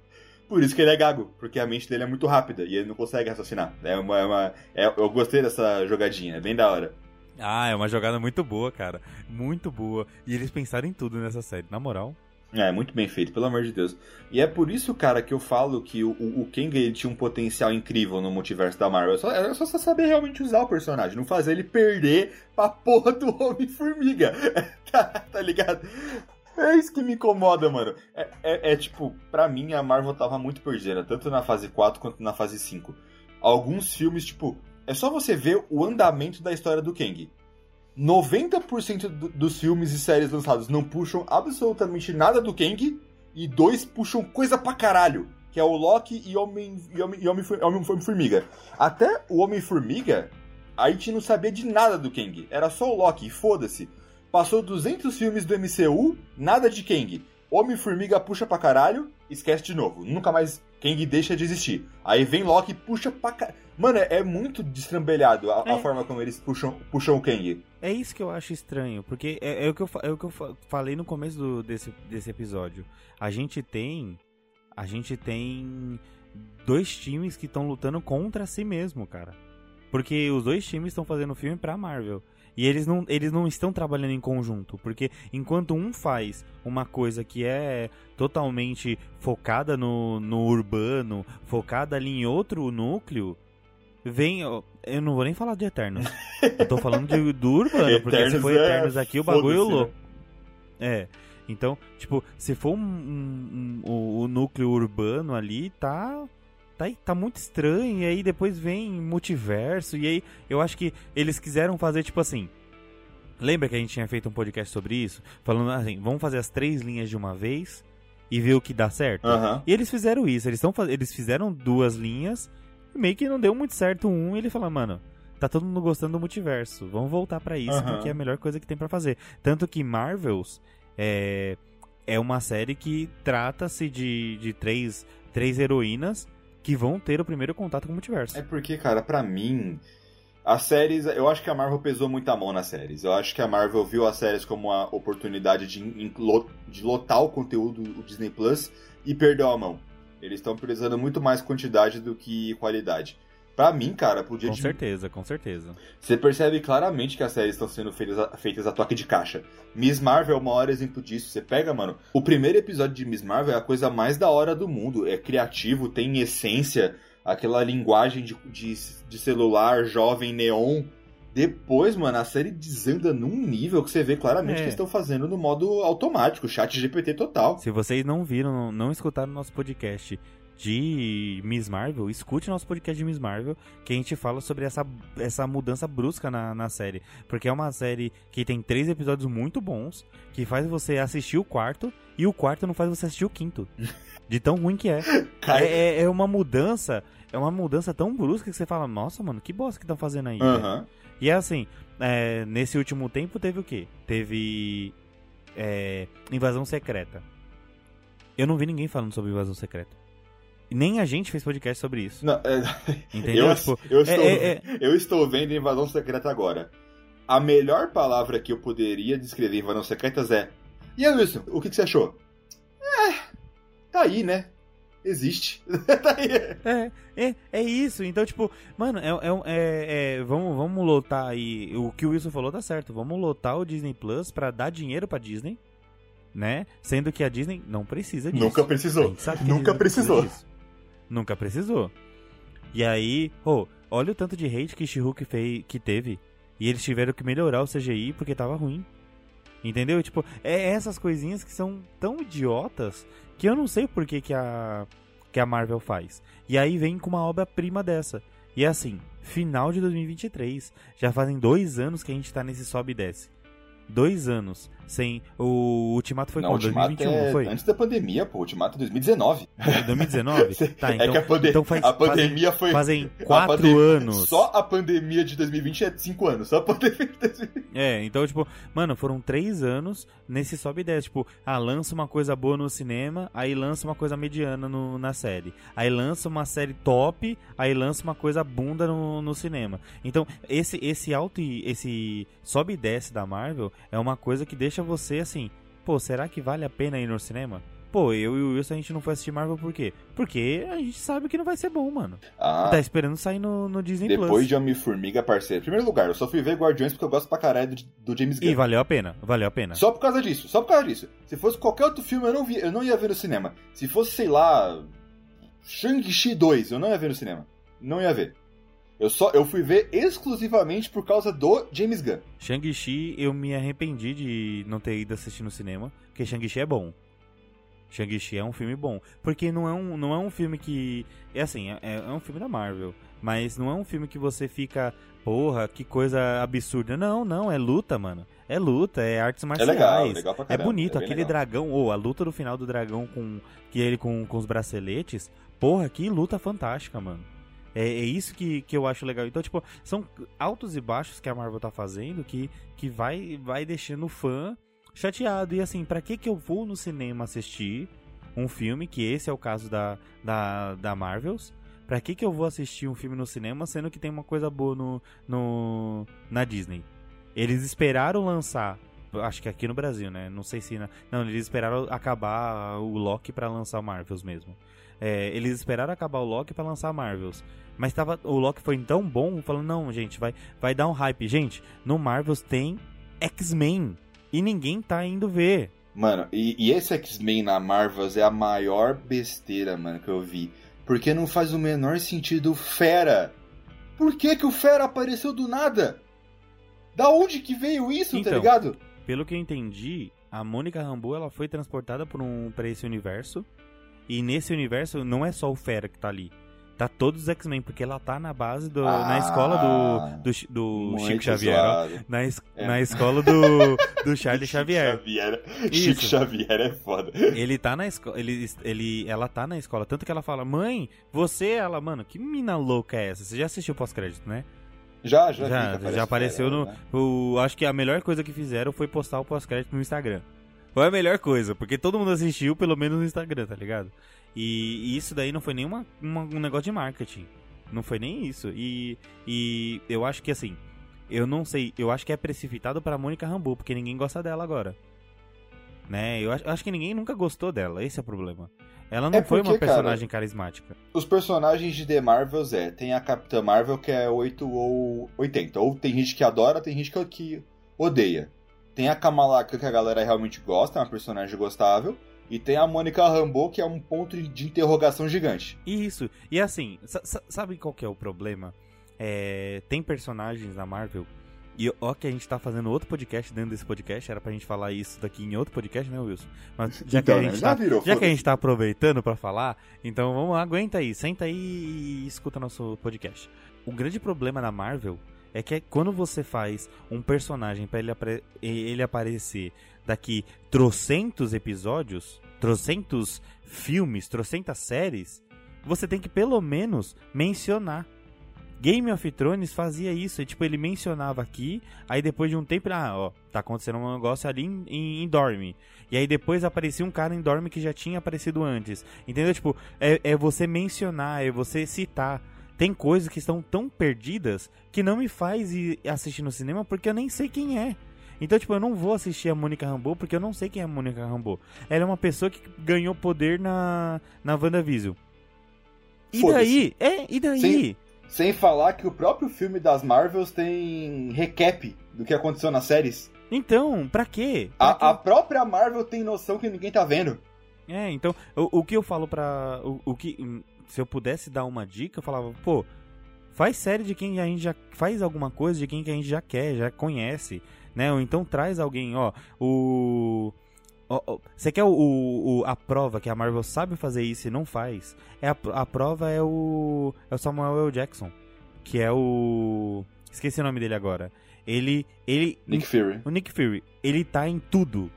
Por isso que ele é gago, porque a mente dele é muito rápida e ele não consegue raciocinar. É uma, é uma- é- eu gostei dessa jogadinha, é bem da hora. Ah, é uma jogada muito boa, cara. Muito boa. E eles pensaram em tudo nessa série, na moral. É, muito bem feito, pelo amor de Deus. E é por isso, cara, que eu falo que o, o, Kang ele tinha um potencial incrível no multiverso da Marvel. Só, era só saber realmente usar o personagem, não fazer ele perder pra porra do Homem-Formiga. tá, tá ligado? É isso que me incomoda, mano. É, é- é tipo, pra mim a Marvel tava muito perdida, tanto na fase 4 quanto na fase 5. Alguns filmes, tipo, é só você ver o andamento da história do Kang. 90% do- dos filmes e séries lançados não puxam absolutamente nada do Kang e dois puxam coisa pra caralho, que é o Loki e Homem e Homem, e Homem, Homem, Formiga. Até o Homem Formiga, a gente não sabia de nada do Kang, era só o Loki, foda-se. Passou 200 filmes do MCU, nada de Kang. Homem-Formiga puxa pra caralho, esquece de novo. Nunca mais Kang deixa de existir. Aí vem Loki puxa pra caralho. Mano, é, muito destrambelhado a, a É. forma como eles puxam, puxam o Kang. É isso que eu acho estranho, porque é, é o que eu, é o que eu fa- falei no começo do- desse, desse episódio. A gente tem. A gente tem dois times que estão lutando contra si mesmo, cara. Porque os dois times estão fazendo filme pra Marvel. E eles não, eles não estão trabalhando em conjunto, porque enquanto um faz uma coisa que é totalmente focada no, no urbano, focada ali em outro núcleo, vem. Eu não vou nem falar de Eternos. eu tô falando de, do urbano, porque se for Eternos aqui, o bagulho é louco. É. Então, tipo, se for um, um, um, o núcleo urbano ali, tá tá, tá muito estranho, e aí depois vem multiverso, e aí eu acho que eles quiseram fazer tipo assim. Lembra que a gente tinha feito um podcast sobre isso? Falando assim, vamos fazer as três linhas de uma vez e ver o que dá certo? Uhum. E eles fizeram isso, eles, tão, eles fizeram duas linhas, meio que não deu muito certo um, ele falou, mano, tá todo mundo gostando do multiverso, vamos voltar para isso, uhum. porque é a melhor coisa que tem para fazer. Tanto que Marvels é, é uma série que trata-se de, de três, três heroínas que vão ter o primeiro contato com o multiverso. É porque, cara, para mim, as séries, eu acho que a Marvel pesou muito a mão nas séries. Eu acho que a Marvel viu as séries como uma oportunidade de, de lotar o conteúdo do Disney Plus e perdeu a mão. Eles estão priorizando muito mais quantidade do que qualidade. Pra mim, cara, podia... Com certeza, com certeza. Você percebe claramente que as séries estão sendo feitas a, feitas a toque de caixa. Miss Marvel é o maior exemplo disso. Você pega, mano, o primeiro episódio de Miss Marvel é a coisa mais da hora do mundo. É criativo, tem essência, aquela linguagem de, de, de celular jovem neon. Depois, mano, a série desanda num nível que você vê claramente é. que eles estão fazendo no modo automático, chat GPT total. Se vocês não viram, não escutaram nosso podcast de Miss Marvel, escute nosso podcast de Miss Marvel, que a gente fala sobre essa, essa mudança brusca na, na série. Porque é uma série que tem três episódios muito bons, que faz você assistir o quarto, e o quarto não faz você assistir o quinto. De tão ruim que é. É, é, é, uma mudança, é uma mudança tão brusca que você fala, nossa, mano, que bosta que estão fazendo aí. Uhum. E é assim, é, nesse último tempo teve o quê? Teve é, Invasão Secreta. Eu não vi ninguém falando sobre Invasão Secreta. Nem a gente fez podcast sobre isso. Não, é... Entendeu? Eu, tipo, eu, estou, é, é, é, eu estou vendo Invasão Secreta agora. A melhor palavra que eu poderia descrever Invasão Secretas é. E aí, Wilson, o que, que você achou? É. Tá aí, né? Existe. tá. É, é, é isso. Então, tipo, mano, é, é, é, vamos, vamos lotar aí. O que o Wilson falou tá certo. Vamos lotar o Disney Plus pra dar dinheiro pra Disney né? Sendo que a Disney não precisa disso. Nunca precisou. Nunca precisou. Precisa Nunca precisou. E aí, oh, olha o tanto de hate que She-Hulk que teve. E eles tiveram que melhorar o CGI porque tava ruim. Entendeu? Tipo, é essas coisinhas que são tão idiotas que eu não sei por que, que, a, que a Marvel faz. E aí vem com uma obra-prima dessa. E é assim, final de 2023. Já fazem dois anos que a gente tá nesse sobe e desce. Dois anos sem. O Ultimato foi não, quando? 2021, é... foi? Antes da pandemia, pô. Ultimato é 2019. 2019? tá, então. É que a, pande... então faz, a pandemia fazem, foi. Fazem quatro pandemia... anos. Só a pandemia de 2020 é cinco anos. Só a pandemia de 2020. É, então, tipo, mano, foram três anos nesse sobe 10. Tipo, ah, lança uma coisa boa no cinema, aí lança uma coisa mediana no, na série. Aí lança uma série top, aí lança uma coisa bunda no, no cinema. Então, esse, esse alto e esse sobe e desce da Marvel é uma coisa que deixa você assim pô, será que vale a pena ir no cinema? Pô, eu e o Wilson a gente não foi assistir Marvel por quê? Porque a gente sabe que não vai ser bom, mano. Ah, tá esperando sair no, no Disney depois Plus. Depois de Homem-Formiga, parceiro. Em primeiro lugar, eu só fui ver Guardiões porque eu gosto pra caralho do, do James Gunn. E valeu a pena, valeu a pena. Só por causa disso, só por causa disso. Se fosse qualquer outro filme, eu não, vi, eu não ia ver no cinema. Se fosse, sei lá, Shang-Chi 2, eu não ia ver no cinema. Não ia ver. Eu só eu fui ver exclusivamente por causa do James Gunn. Shang-Chi, eu me arrependi de não ter ido assistir no cinema, porque Shang-Chi é bom. Shang-Chi é um filme bom, porque não é um, não é um filme que é assim, é, é um filme da Marvel, mas não é um filme que você fica, porra, que coisa absurda. Não, não, é luta, mano. É luta, é artes marciais. É legal, legal pra caramba, É bonito, é aquele legal. dragão, ou oh, a luta do final do dragão com que ele com, com os braceletes. Porra, que luta fantástica, mano. É, é, isso que, que eu acho legal. Então, tipo, são altos e baixos que a Marvel tá fazendo que, que vai, vai deixando o fã chateado. E assim, para que que eu vou no cinema assistir um filme, que esse é o caso da, da, da Marvels, Pra que que eu vou assistir um filme no cinema, sendo que tem uma coisa boa no, no na Disney? Eles esperaram lançar acho que aqui no Brasil, né? Não sei se. Na... Não, eles esperaram acabar o Loki para lançar o Marvels mesmo. É, eles esperaram acabar o Loki pra lançar Marvels. Mas tava, o Loki foi tão bom, falando, não, gente, vai, vai dar um hype. Gente, no Marvels tem X-Men. E ninguém tá indo ver. Mano, e, e esse X-Men na Marvels é a maior besteira, mano, que eu vi. Porque não faz o menor sentido o Fera. Por que, que o Fera apareceu do nada? Da onde que veio isso, tá Então, ligado? Pelo que eu entendi, a Mônica Rambeau ela foi transportada por um, pra esse universo. E nesse universo não é só o Fera que tá ali. Tá todos os X-Men, porque ela tá na base do. na Ah, escola do. do, do Chico Xavier. ó. Na, es- É. na escola do, do Charlie Xavier. Xavier. Isso. Chico Xavier é foda. Ele tá na escola. Ele, ele, ela tá na escola. Tanto que ela fala, mãe, você, ela, mano, que mina louca é essa? Você já assistiu o pós-crédito, né? Já, já, Já, já apareceu no. né? O, acho que a melhor coisa que fizeram foi postar o pós-crédito no Instagram. Foi a melhor coisa, porque todo mundo assistiu, pelo menos no Instagram, tá ligado? E, e isso daí não foi nem uma, uma- um negócio de marketing. Não foi nem isso. E, e eu acho que assim, eu não sei, eu acho que é precipitado pra Mônica Rambeau, porque ninguém gosta dela agora. Né? Eu acho, eu acho que ninguém nunca gostou dela, esse é o problema. Ela não É foi uma porque, cara, personagem carismática. Os personagens de The Marvels é, tem a Capitã Marvel que é 8 ou 80. Ou tem gente que adora, tem gente que, que odeia. Tem a Kamala Khan, que a galera realmente gosta, é uma personagem gostável. E tem a Mônica Rambeau, que é um ponto de interrogação gigante. Isso. E assim, sa- sa- sabe qual que é o problema? É, tem personagens na Marvel. E ó que a gente tá fazendo outro podcast dentro desse podcast. Era pra gente falar isso daqui em outro podcast, né, Wilson? Mas já que a Então, gente né, tá. já virou, Já que a gente tá aproveitando pra falar, então vamos lá, aguenta aí, senta aí e escuta nosso podcast. O grande problema na Marvel é que quando você faz um personagem pra ele, ele aparecer daqui trocentos episódios, trocentos filmes, trocentas séries, você tem que pelo menos mencionar. Game of Thrones fazia isso, e, tipo, ele mencionava aqui, aí depois de um tempo, ah, ó, tá acontecendo um negócio ali em, em, em Dorme. E aí depois aparecia um cara em Dorme que já tinha aparecido antes. Entendeu? Tipo, é, é você mencionar, é você citar. Tem coisas que estão tão perdidas que não me faz ir assistir no cinema porque eu nem sei quem é. Então, tipo, eu não vou assistir a Mônica Rambeau porque eu não sei quem é a Mônica Rambeau. Ela é uma pessoa que ganhou poder na, na WandaVision. E daí? É, e daí? Sim. Sem falar que o próprio filme das Marvels tem recap do que aconteceu nas séries. Então, pra quê? Pra quê? A, a própria Marvel tem noção que ninguém tá vendo. É, então, o, o que eu falo pra. O, o que. Se eu pudesse dar uma dica, eu falava, pô, faz série de quem a gente já. Faz alguma coisa de quem que a gente já quer, já conhece, né? Ou então traz alguém, ó, o. Você quer o, o- a prova que a Marvel sabe fazer isso e não faz? É a, a prova é o. É o Samuel L. Jackson. Que é o. Esqueci o nome dele agora. Ele. Ele. Nick Fury. O Nick Fury, ele tá em tudo.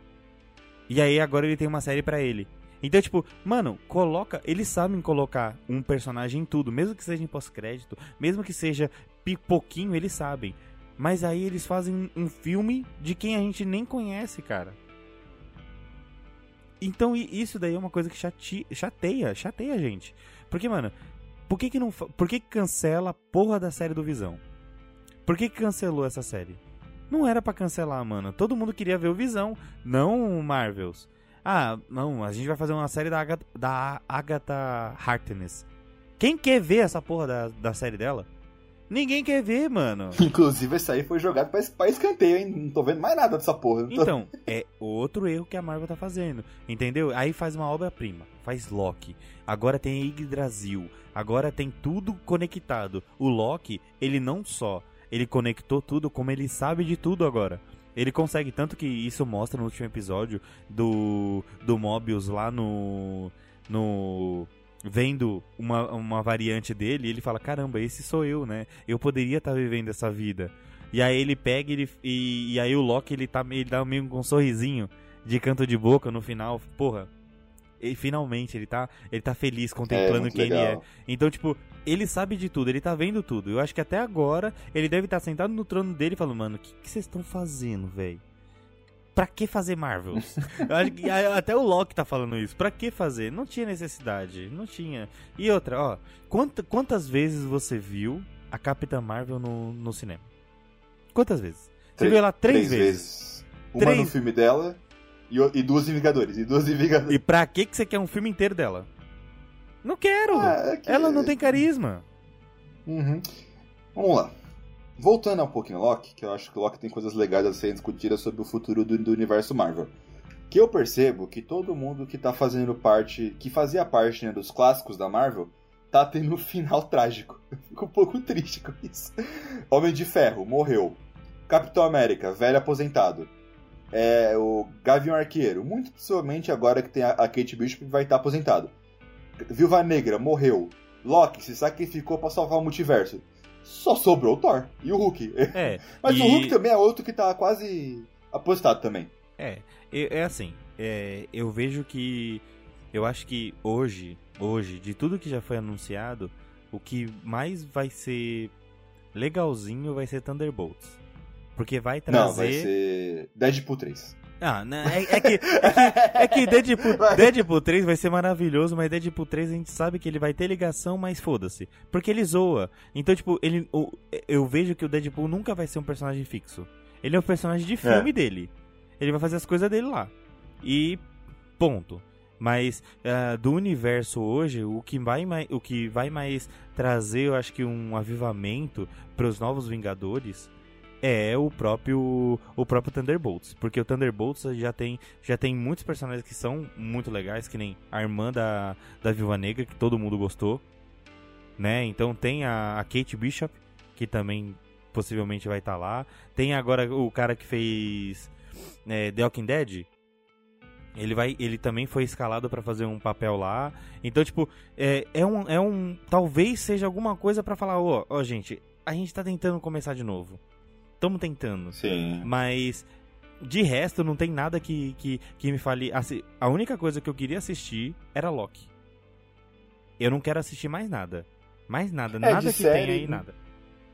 E aí agora ele tem uma série pra ele. Então, tipo, mano, coloca. Eles sabem colocar um personagem em tudo, mesmo que seja em pós-crédito, mesmo que seja pouquinho, eles sabem. Mas aí eles fazem um filme de quem a gente nem conhece, cara. Então isso daí é uma coisa que chate- chateia, chateia a gente. Porque, mano, por que que não. Por que que cancela a porra da série do Visão? Por que que cancelou essa série? Não era pra cancelar, mano. Todo mundo queria ver o Visão, não o Marvels. Ah, não, a gente vai fazer uma série da Agatha, da Agatha Harkness. Quem quer ver essa porra da, da série dela? Ninguém quer ver, mano. Inclusive, esse aí foi jogado pra, pra escanteio, hein? Não tô vendo mais nada dessa porra. Tô- Então, é outro erro que a Marvel tá fazendo, entendeu? Aí faz uma obra-prima, faz Loki, agora tem Yggdrasil, agora tem tudo conectado. O Loki, ele não só, ele conectou tudo, como ele sabe de tudo agora. Ele consegue, tanto que isso mostra no último episódio do, do Mobius lá no... no vendo uma, uma variante dele, ele fala, caramba, esse sou eu, né? Eu poderia estar vivendo essa vida. E aí ele pega ele, e, e aí o Loki ele, tá, ele dá meio com um sorrisinho de canto de boca no final. Porra, e finalmente ele tá, ele tá feliz é, contemplando muito quem ele é. legal. Então, tipo, ele sabe de tudo, ele tá vendo tudo. Eu acho que até agora ele deve estar sentado no trono dele falando, mano, o que vocês estão fazendo, velho? Pra que fazer Marvels? Eu acho que até o Loki tá falando isso. Pra que fazer? Não tinha necessidade. Não tinha. E outra, ó. quanta- quantas vezes você viu a Capitã Marvel no, no cinema? Quantas vezes? Você Três- viu ela três, Três vezes. vezes. Uma Três. no filme dela e, e duas em Vingadores. E duas em Vingadores. E pra que, que você quer um filme inteiro dela? Não quero! Ah, é que- Ela não tem carisma. Uhum. Vamos lá. Voltando um pouquinho ao Loki, que eu acho que o Loki tem coisas legais a serem discutidas sobre o futuro do, do universo Marvel. Que eu percebo que todo mundo que tá fazendo parte, que fazia parte né, dos clássicos da Marvel, tá tendo um final trágico. Eu fico um pouco triste com isso. Homem de Ferro, morreu. Capitão América, velho aposentado. É, o Gavião Arqueiro, muito possivelmente agora que tem a, a Kate Bishop vai estar aposentado. Viúva Negra, morreu. Loki se sacrificou pra salvar o multiverso. Só sobrou o Thor e o Hulk. É, Mas E- o Hulk também é outro que tá quase aposentado também. é. É, é assim, é, eu vejo que. Eu acho que hoje, hoje, de tudo que já foi anunciado, o que mais vai ser legalzinho vai ser Thunderbolts. Porque vai trazer. Não, vai ser Deadpool 3. Ah, não, é, é que, é que, é que Deadpool. Deadpool 3 vai ser maravilhoso, mas Deadpool 3 a gente sabe que ele vai ter ligação, mas foda-se. Porque ele zoa. Então, tipo, ele, o- eu vejo que o Deadpool nunca vai ser um personagem fixo. Ele é um personagem de filme dele. Ele vai fazer as coisas dele lá. E ponto. Mas ah, do universo hoje, o que, vai mais, o que vai mais trazer, eu acho que um avivamento para os novos Vingadores é o próprio o próprio Thunderbolts, porque o Thunderbolts já tem já tem muitos personagens que são muito legais, que nem a irmã da da Viúva Negra que todo mundo gostou, né? Então tem a, a Kate Bishop que também possivelmente vai estar lá. Tem agora o cara que fez é, The Walking Dead. Ele vai, ele também foi escalado pra fazer um papel lá. Então, tipo, é, é um, é um, talvez seja alguma coisa pra falar, ó, ó, gente, a gente tá tentando começar de novo. Tamo tentando. Sim. Mas de resto não tem nada que, que, que me fale. assi- A única coisa que eu queria assistir era Loki. Eu não quero assistir mais nada. Mais nada, É, nada que série, tenha aí, nada.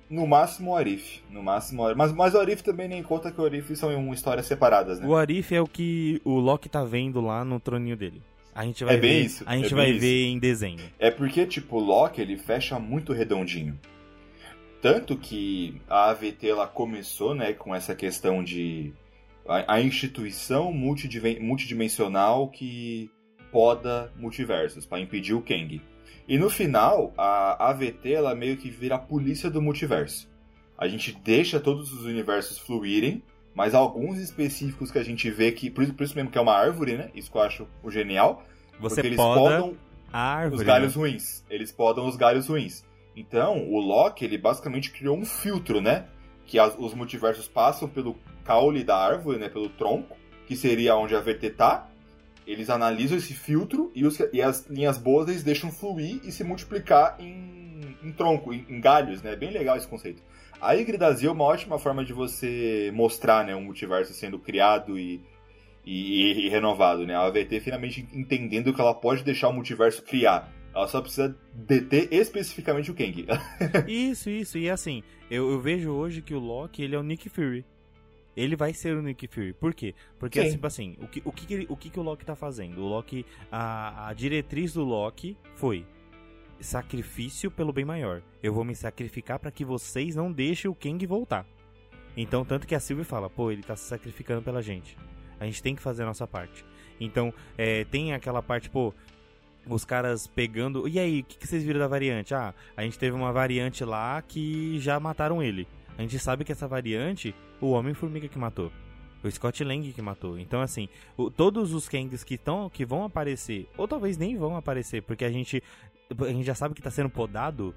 No máximo o Arif. No máximo o Arif. Mas, mas o Arif também nem conta que o Arif são em histórias separadas, né? O Arif é o que o Loki tá vendo lá no troninho dele. A gente vai É bem ver, isso, A gente é vai bem ver em desenho. É porque, tipo, o Loki, ele fecha muito redondinho. Tanto que a AVT, ela começou, né, com essa questão de... A, a instituição multidimensional que poda multiversos, para impedir o Kang. E no final, a AVT, ela meio que vira a polícia do multiverso. A gente deixa todos os universos fluírem, mas alguns específicos que a gente vê que... Por isso, por isso mesmo que é uma árvore, né? Isso que eu acho o genial. Você porque eles poda podam a árvore. os né? galhos ruins. Eles podam os galhos ruins. Então, o Loki, ele basicamente criou um filtro, né? Que as- os multiversos passam pelo caule da árvore, né? Pelo tronco, que seria onde a VT tá. Eles analisam esse filtro e, os- e as linhas boas eles deixam fluir e se multiplicar em, em tronco, em, em galhos, né? Bem legal esse conceito. A Yggdrasil é uma ótima forma de você mostrar né, um multiverso sendo criado e, e, e renovado, né? A AVT finalmente entendendo que ela pode deixar o multiverso criar. Ela só precisa deter especificamente o Kang. Isso, isso. E assim, eu, eu vejo hoje que o Loki, ele é o Nick Fury. Ele vai ser o Nick Fury. Por quê? Porque, Sim. tipo assim, o que, o, que, que ele- o que, que o Loki tá fazendo? O Loki, a, a diretriz do Loki foi sacrifício pelo bem maior. Eu vou me sacrificar para que vocês não deixem o Kang voltar. Então, tanto que a Sylvie fala, pô, ele tá se sacrificando pela gente. A gente tem que fazer a nossa parte. Então, é, tem aquela parte, pô, os caras pegando. E aí, o que, que vocês viram da variante? Ah, a gente teve uma variante lá que já mataram ele. A gente sabe que essa variante, o Homem-Formiga que matou. O Scott Lang que matou. Então, assim, o- todos os Kangs que, tão, que vão aparecer, ou talvez nem vão aparecer, porque a gente, a gente já sabe que tá sendo podado,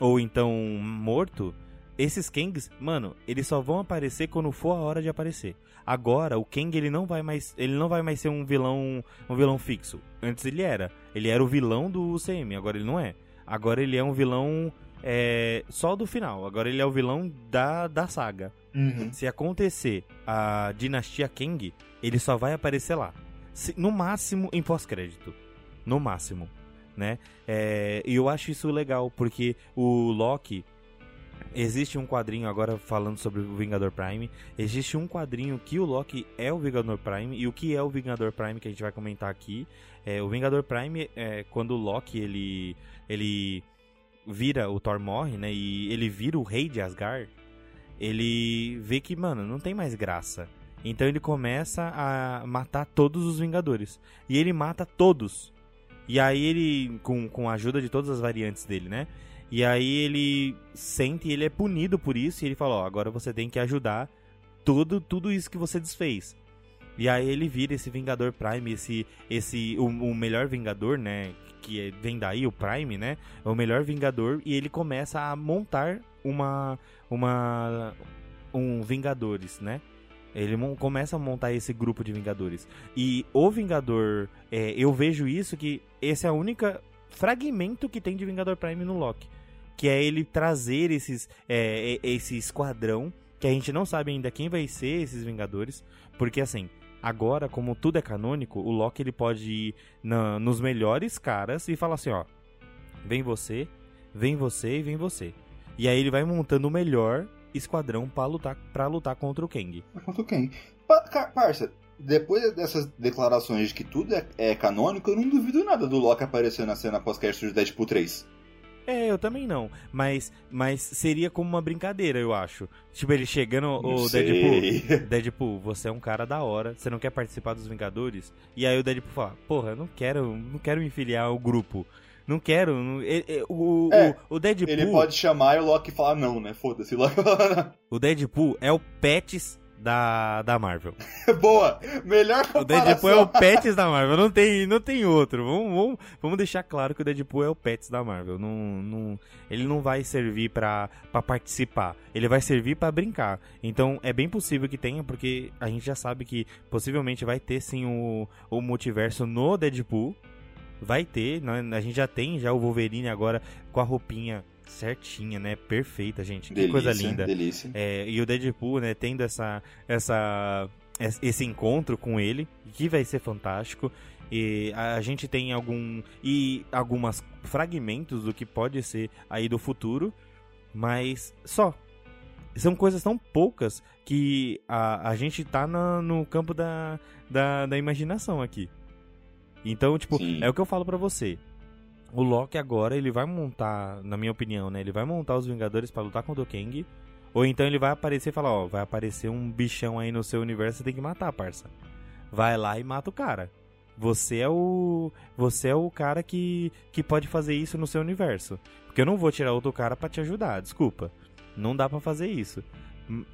ou então morto. Esses Kangs, mano, eles só vão aparecer quando for a hora de aparecer. Agora, o Kang ele não vai mais, ele não vai mais ser um vilão, um vilão fixo. Antes ele era. Ele era o vilão do UCM, agora ele não é. Agora ele é um vilão é, só do final. Agora ele é o vilão da, da saga. Se acontecer a dinastia Kang, ele só vai aparecer lá. Se- no máximo em pós-crédito. No máximo. Né? É, E eu acho isso legal, porque o Loki. Existe um quadrinho agora falando sobre o Vingador Prime. Existe um quadrinho que o Loki é o Vingador Prime. E o que é o Vingador Prime que a gente vai comentar aqui. É, o Vingador Prime é quando o Loki ele, ele vira, o Thor morre, né? E ele vira o rei de Asgard. Ele vê que, mano, não tem mais graça. Então ele começa a matar todos os Vingadores. E ele mata todos. E aí ele, com, com a ajuda de todas as variantes dele, né? E aí ele sente e ele é punido por isso. E ele fala: Ó, agora você tem que ajudar tudo, tudo isso que você desfez. E aí ele vira esse Vingador Prime, esse, esse o, o melhor Vingador, né? Que é, vem daí, o Prime, né? É o melhor Vingador. E ele começa a montar uma. uma um Vingadores, né? Ele começa a montar esse grupo de Vingadores. E o Vingador, é, eu vejo isso que esse é o único fragmento que tem de Vingador Prime no Loki. Que é ele trazer esses, é, esse esquadrão, que a gente não sabe ainda quem vai ser esses Vingadores. Porque assim, agora, como tudo é canônico, o Loki ele pode ir na, nos melhores caras e falar assim, ó. Vem você, vem você e vem você. E aí ele vai montando o melhor esquadrão para lutar, pra lutar contra o Kang. Contra o Kang. Pa parça, depois dessas declarações de que tudo é, é, canônico, eu não duvido nada do Loki aparecer na cena pós-crédito de Deadpool 3. É, eu também não. Mas, mas seria como uma brincadeira, eu acho. Tipo, ele chegando, o Deadpool. Deadpool, você é um cara da hora, você não quer participar dos Vingadores? E aí o Deadpool fala, porra, eu não quero, não quero me filiar ao grupo. Não quero. Não, ele, o, é, o, o, Deadpool. Ele pode chamar e o Loki falar não, né? Foda-se. o Deadpool é o Pets da, da Marvel. Boa! Melhor comparação. O Deadpool é o Pets da Marvel, não tem, não tem outro. Vamos, vamos, vamos deixar claro que o Deadpool é o Pets da Marvel. Não, não, ele não vai servir pra, pra participar, ele vai servir para brincar. Então é bem possível que tenha, porque a gente já sabe que possivelmente vai ter sim o, o multiverso no Deadpool vai ter, né? a gente já tem já o Wolverine agora com a roupinha certinha, né? Perfeita, gente. Delícia, que coisa linda. Delícia. É, e o Deadpool, né, tendo essa, essa, esse encontro com ele, que vai ser fantástico. E a gente tem algum e algumas fragmentos do que pode ser aí do futuro, mas só. São coisas tão poucas que a, a gente tá na, no campo da, da, da imaginação aqui. Então, tipo, Sim. é o que eu falo para você. O Loki agora, ele vai montar, na minha opinião, né? Ele vai montar os Vingadores para lutar contra o Kang. Ou então ele vai aparecer e falar, ó, vai aparecer um bichão aí no seu universo, você tem que matar, parça. Vai lá e mata o cara. Você é o você é o cara que, que pode fazer isso no seu universo. Porque eu não vou tirar outro cara para te ajudar, desculpa. Não dá para fazer isso.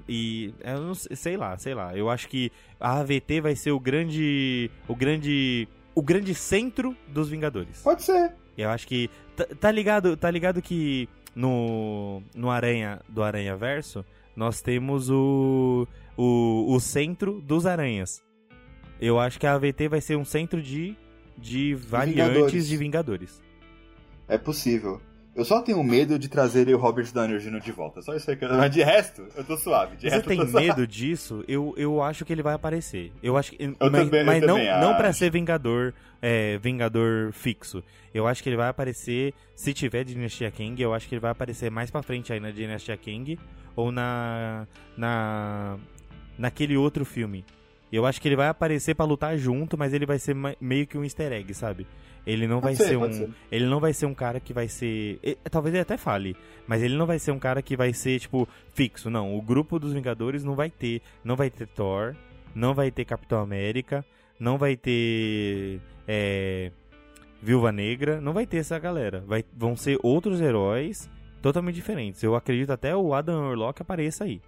E eu não sei lá, sei lá. Eu acho que a AVT vai ser o grande o grande o grande centro dos Vingadores. Pode ser. Eu acho que. Tá, tá, ligado, tá ligado que no, no Aranha do Aranha Verso nós temos o, o, o centro dos aranhas. Eu acho que a AVT vai ser um centro de, de variantes Vingadores. de Vingadores. É possível. Eu só tenho medo de trazer o Robert Downey Jr. de volta. Só isso aí que eu... Mas de resto, eu tô suave. De Você tem medo disso? Eu, eu acho que ele vai aparecer. Eu acho que. Eu mas, também, mas não, não para ser Vingador, é, Vingador fixo. Eu acho que ele vai aparecer. Se tiver Dinastia King, eu acho que ele vai aparecer mais pra frente aí na Dinastia King. Ou na. na. naquele outro filme. Eu acho que ele vai aparecer para lutar junto, mas ele vai ser meio que um easter egg, sabe? Ele não vai ser, ser um. Ser. Ele não vai ser um cara que vai ser. Ele, talvez ele até fale, mas ele não vai ser um cara que vai ser, tipo, fixo. Não. O grupo dos Vingadores não vai ter. Não vai ter Thor, não vai ter Capitão América, não vai ter. É, Viúva Negra, não vai ter essa galera. Vai, vão ser outros heróis totalmente diferentes. Eu acredito até o Adam Warlock apareça aí.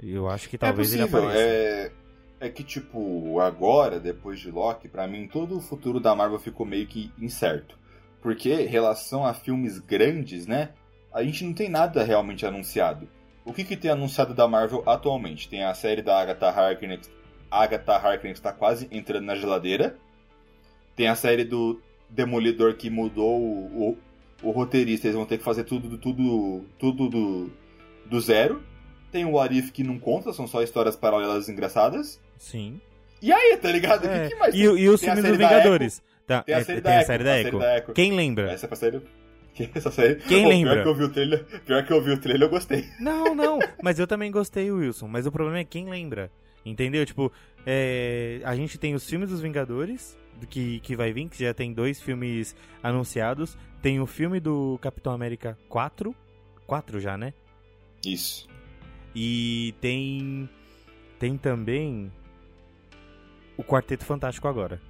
Eu acho que talvez é ele apareça. É é que, tipo, agora, depois de Loki, para mim, todo o futuro da Marvel ficou meio que incerto. Porque, em relação a filmes grandes, né, a gente não tem nada realmente anunciado. O que, que tem anunciado da Marvel atualmente? Tem a série da Agatha Harkness, Agatha Harkness está quase entrando na geladeira. Tem a série do Demolidor que mudou o, o, o roteirista, eles vão ter que fazer tudo, tudo, tudo do, do zero. Tem o Arif que não conta, são só histórias paralelas engraçadas. Sim. E aí, tá ligado? É. Que, que mais e, e os filmes dos Vingadores? Tá, tem a é, série, é, da, tem Echo, a série da, Echo. da Echo. Quem lembra? Essa é pra série... Essa série... Quem lembra? Pior que, eu vi o trailer, pior que eu vi o trailer, eu gostei. Não, não, mas eu também gostei, Wilson. Mas o problema é quem lembra. Entendeu? Tipo, é, a gente tem os filmes dos Vingadores, que, que vai vir, que já tem dois filmes anunciados. Tem o filme do Capitão América 4. 4 já, né? Isso. E tem. Tem também o Quarteto Fantástico agora,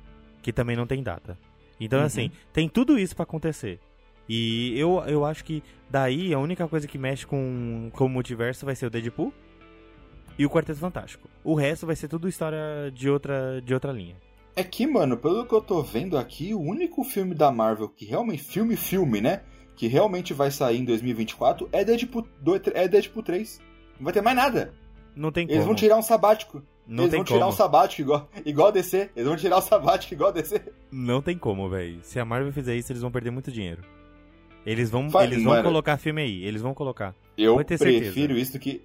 que também não tem data. Então, Uhum. assim, tem tudo isso pra acontecer. E eu, eu acho que daí a única coisa que mexe com, com o multiverso vai ser o Deadpool e o Quarteto Fantástico. O resto vai ser tudo história de outra, de outra linha. É que, mano, pelo que eu tô vendo aqui, o único filme da Marvel que realmente. Filme, filme, né? Que realmente vai sair em 2024 é Deadpool, do- é Deadpool 3. Não vai ter mais nada. Não tem Eles como. vão tirar um sabático. Não Eles vão tirar como. um sabático igual, igual a DC. Eles vão tirar o sabático igual a DC. Não tem como, velho. Se a Marvel fizer isso, eles vão perder muito dinheiro. Eles vão, Vai, eles vão mano. colocar filme aí. Eles vão colocar. Eu ter certeza. prefiro isso do que.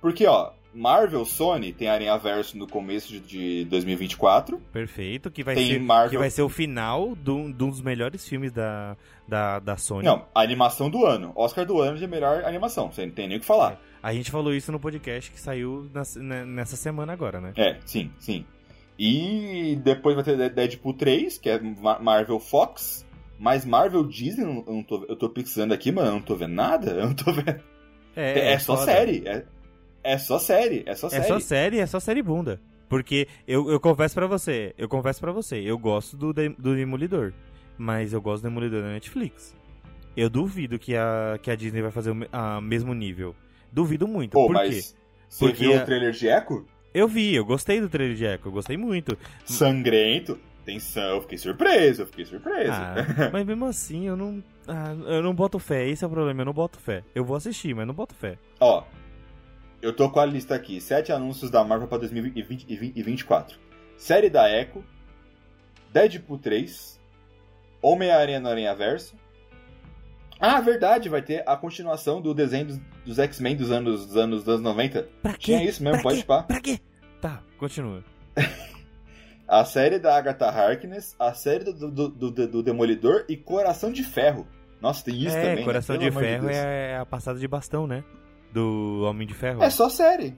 Porque, ó, Marvel, Sony tem Aranha Verso no começo de, de 2024. Perfeito. Que vai, Tem ser, Marvel- que vai ser o final de um um dos melhores filmes da, da, da Sony. Não, animação do ano. Oscar do ano de melhor animação. Você não tem nem o que falar. A gente falou isso no podcast que saiu nas- né, nessa semana agora, né? É, sim, sim. E depois vai ter Deadpool 3, que é Ma- Marvel Fox. Mas Marvel Disney, eu tô, eu tô pixando aqui, mano, eu não tô vendo nada. Eu não tô vendo. É, só foda. série. É, é só série. É só É série. só série, é só série bunda. Porque eu, eu confesso pra você, eu confesso pra você, eu gosto do, do Demolidor. Mas eu gosto do Demolidor da Netflix. Eu duvido que a, que a Disney vai fazer o a mesmo nível. Duvido muito. Pô, Por quê? mas você Porque viu a- o trailer de Echo? Eu vi, eu gostei do trailer de Echo, eu gostei muito. Sangrento. Tensão, eu fiquei surpreso, eu fiquei surpreso. Ah, mas mesmo assim, eu não. ah, eu não boto fé, esse é o problema, eu não boto fé. Eu vou assistir, mas não boto fé. Ó, eu tô com a lista aqui. Sete anúncios da Marvel pra 2024. Série da Echo. Deadpool 3. Homem-Aranha no Aranha Verso. Ah, verdade, vai ter a continuação do desenho dos, dos X-Men dos anos, dos anos, dos anos 90. Pra quê? Tinha isso mesmo, Pra pode quê? pá. Pra quê? Tá, continua. A série da Agatha Harkness, a série do, do, do, do Demolidor e Coração de Ferro. Nossa, tem isso é, também. né? Coração Pelo de Ferro Deus. é a passada de bastão, né? Do Homem de Ferro. É só série.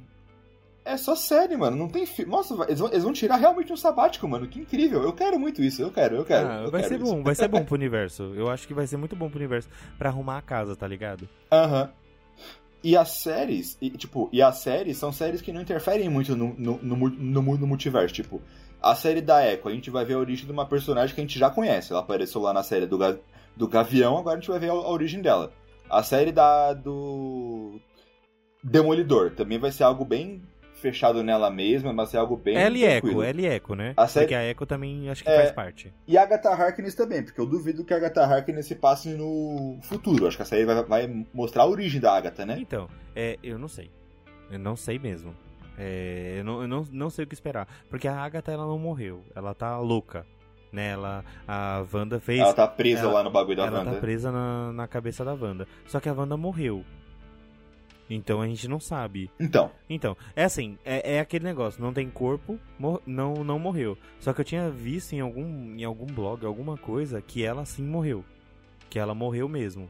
É só série, mano. Não tem filme. Nossa, eles vão, eles vão tirar realmente um sabático, mano. Que incrível. Eu quero muito isso. Eu quero, eu quero. Ah, eu vai quero ser isso. bom, vai ser bom pro universo. Eu acho que vai ser muito bom pro universo pra arrumar a casa, tá ligado? Aham. E as séries, e, tipo, e as séries são séries que não interferem muito no, no, no, no, no multiverso. Tipo, a série da Echo, a gente vai ver a origem de uma personagem que a gente já conhece. Ela apareceu lá na série do, do Gavião, agora a gente vai ver a, a origem dela. A série da do Demolidor também vai ser algo bem fechado nela mesma, vai ser algo bem Ela e Echo, ela e Echo, né? A série- Porque a Echo também acho que É. faz parte. E a Agatha Harkness também, porque eu duvido que a Agatha Harkness se passe no futuro. Acho que a série vai, vai mostrar a origem da Agatha, né? Então, é, eu não sei. Eu não sei mesmo. É, eu não, eu não, não sei o que esperar. Porque a Agatha, ela não morreu. Ela tá louca. Né? Ela, a Wanda fez... Ela tá presa ela- lá no bagulho da ela Wanda. tá presa na, na cabeça da Wanda. Só que a Wanda morreu. Então a gente não sabe. Então, Então, é assim, é, é aquele negócio, não tem corpo, não, não morreu. Só que eu tinha visto em algum, em algum blog, alguma coisa, que ela sim morreu. Que ela morreu mesmo.